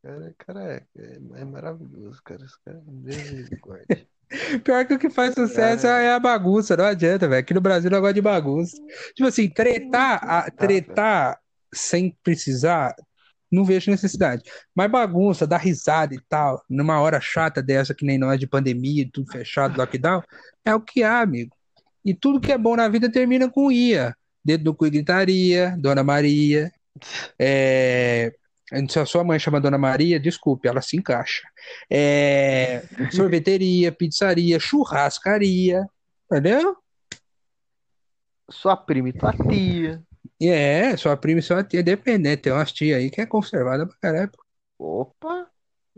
Cara, cara é, é, é maravilhoso, cara. Esse cara, Deus me guarde. Pior que o que faz sucesso Cara. é a bagunça, não adianta, velho. Aqui no Brasil não gosta de bagunça. Tipo assim, tretar, a- tretar sem precisar, não vejo necessidade. Mas bagunça, dar risada e tal, numa hora chata dessa que nem nós de pandemia, tudo fechado, lockdown, é o que há, amigo. E tudo que é bom na vida termina com ia. Dedo no cu e gritaria, Dona Maria. É... Se a sua mãe chama Dona Maria, desculpe, ela se encaixa. É, sorveteria, pizzaria, churrascaria, entendeu? Sua prima e tua tia. É, sua prima e sua tia, depende, né? Tem umas tias aí que é conservada pra caralho. Opa,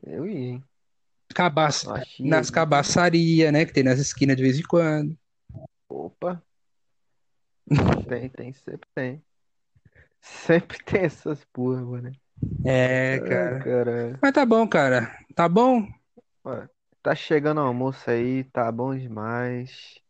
eu ia, hein? Cabaça, nas cabaçarias, né? Que tem nas esquinas de vez em quando. Opa. Tem, tem, sempre tem. Sempre tem essas porra, mano. É, Ai, cara. Mas tá bom, cara. Tá bom? Tá chegando o almoço aí, tá bom demais.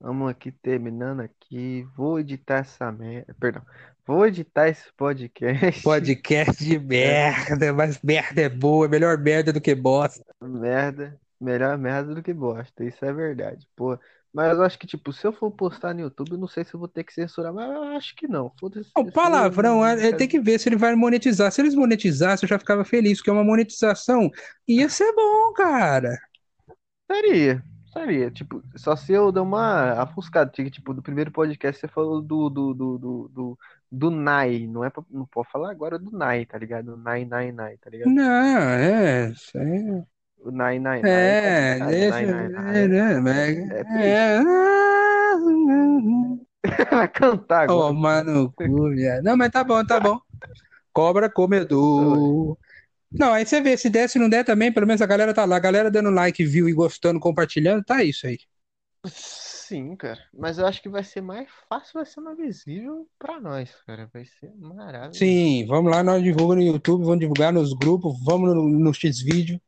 Vamos aqui terminando aqui. Vou editar essa merda. Perdão. Vou editar esse podcast. Podcast de merda, mas merda é boa, melhor merda do que bosta. Merda. Melhor merda do que bosta. Isso é verdade. Pô. Mas eu acho que, tipo, se eu for postar no YouTube, eu não sei se eu vou ter que censurar, mas eu acho que não. O palavrão, é, é, tem que ver se ele vai monetizar. Se eles monetizassem, eu já ficava feliz, porque uma monetização ia ser bom, cara. Seria. Estaria, tipo, só se eu dar uma afuscada. Tipo, do primeiro podcast você falou do, do, do, do, do, do Nai. Não é pra, não pode falar agora do Nai, tá ligado? Nai, Nai, Nai, tá ligado? Não, é, isso é, O Nai, Nai é é, complicado. deixa, Nai, Nai, é, É é, Vai cantar agora. mano, cu. Não, mas tá bom, tá bom. Cobra comedor. Não, aí você vê, se der, se não der também, pelo menos a galera tá lá. A galera dando like, viu e gostando, compartilhando, tá isso aí. Sim, cara. Mas eu acho que vai ser mais fácil, vai ser mais visível pra nós, cara. Vai ser maravilhoso. Sim, vamos lá, nós divulgamos no YouTube, vamos divulgar nos grupos, vamos no, no X-Vídeo,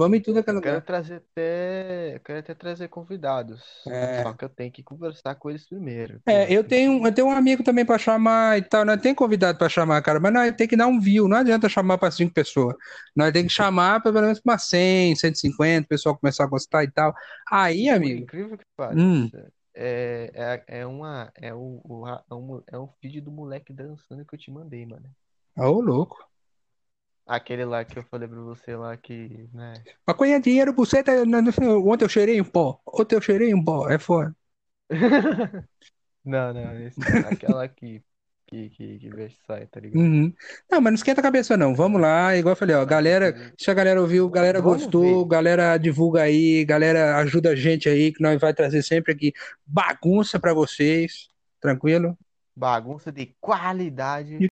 vamos em tudo aquele Eu quero lugar. trazer até, eu quero até trazer convidados. É. Só que eu tenho que conversar com eles primeiro. É, eu tenho, eu tenho um amigo também pra chamar e tal, nós tem convidado pra chamar, cara, mas nós tem que dar um view, não adianta chamar pra cinco pessoas. Nós tem que chamar pra pelo menos umas 100, 150, o pessoal começar a gostar e tal. Aí, amigo, incrível que Hum. pareça, é, é, é uma, é o, o, é um, é um vídeo do moleque dançando que eu te mandei, mano. ô louco. Aquele lá que eu falei pra você lá que, né? Maconha, dinheiro, buceta, não- não- ontem eu cheirei um pó, ontem eu cheirei um pó, é foda. Não, não, esse, aquela que, que, que, que veste sai, tá ligado? Uhum. Não, mas não esquenta a cabeça não, vamos lá, igual eu falei, ó, galera, se a galera ouviu, galera Vamos gostou, ver. galera divulga aí, galera ajuda a gente aí, que nós vai trazer sempre aqui bagunça pra vocês, tranquilo? Bagunça de qualidade.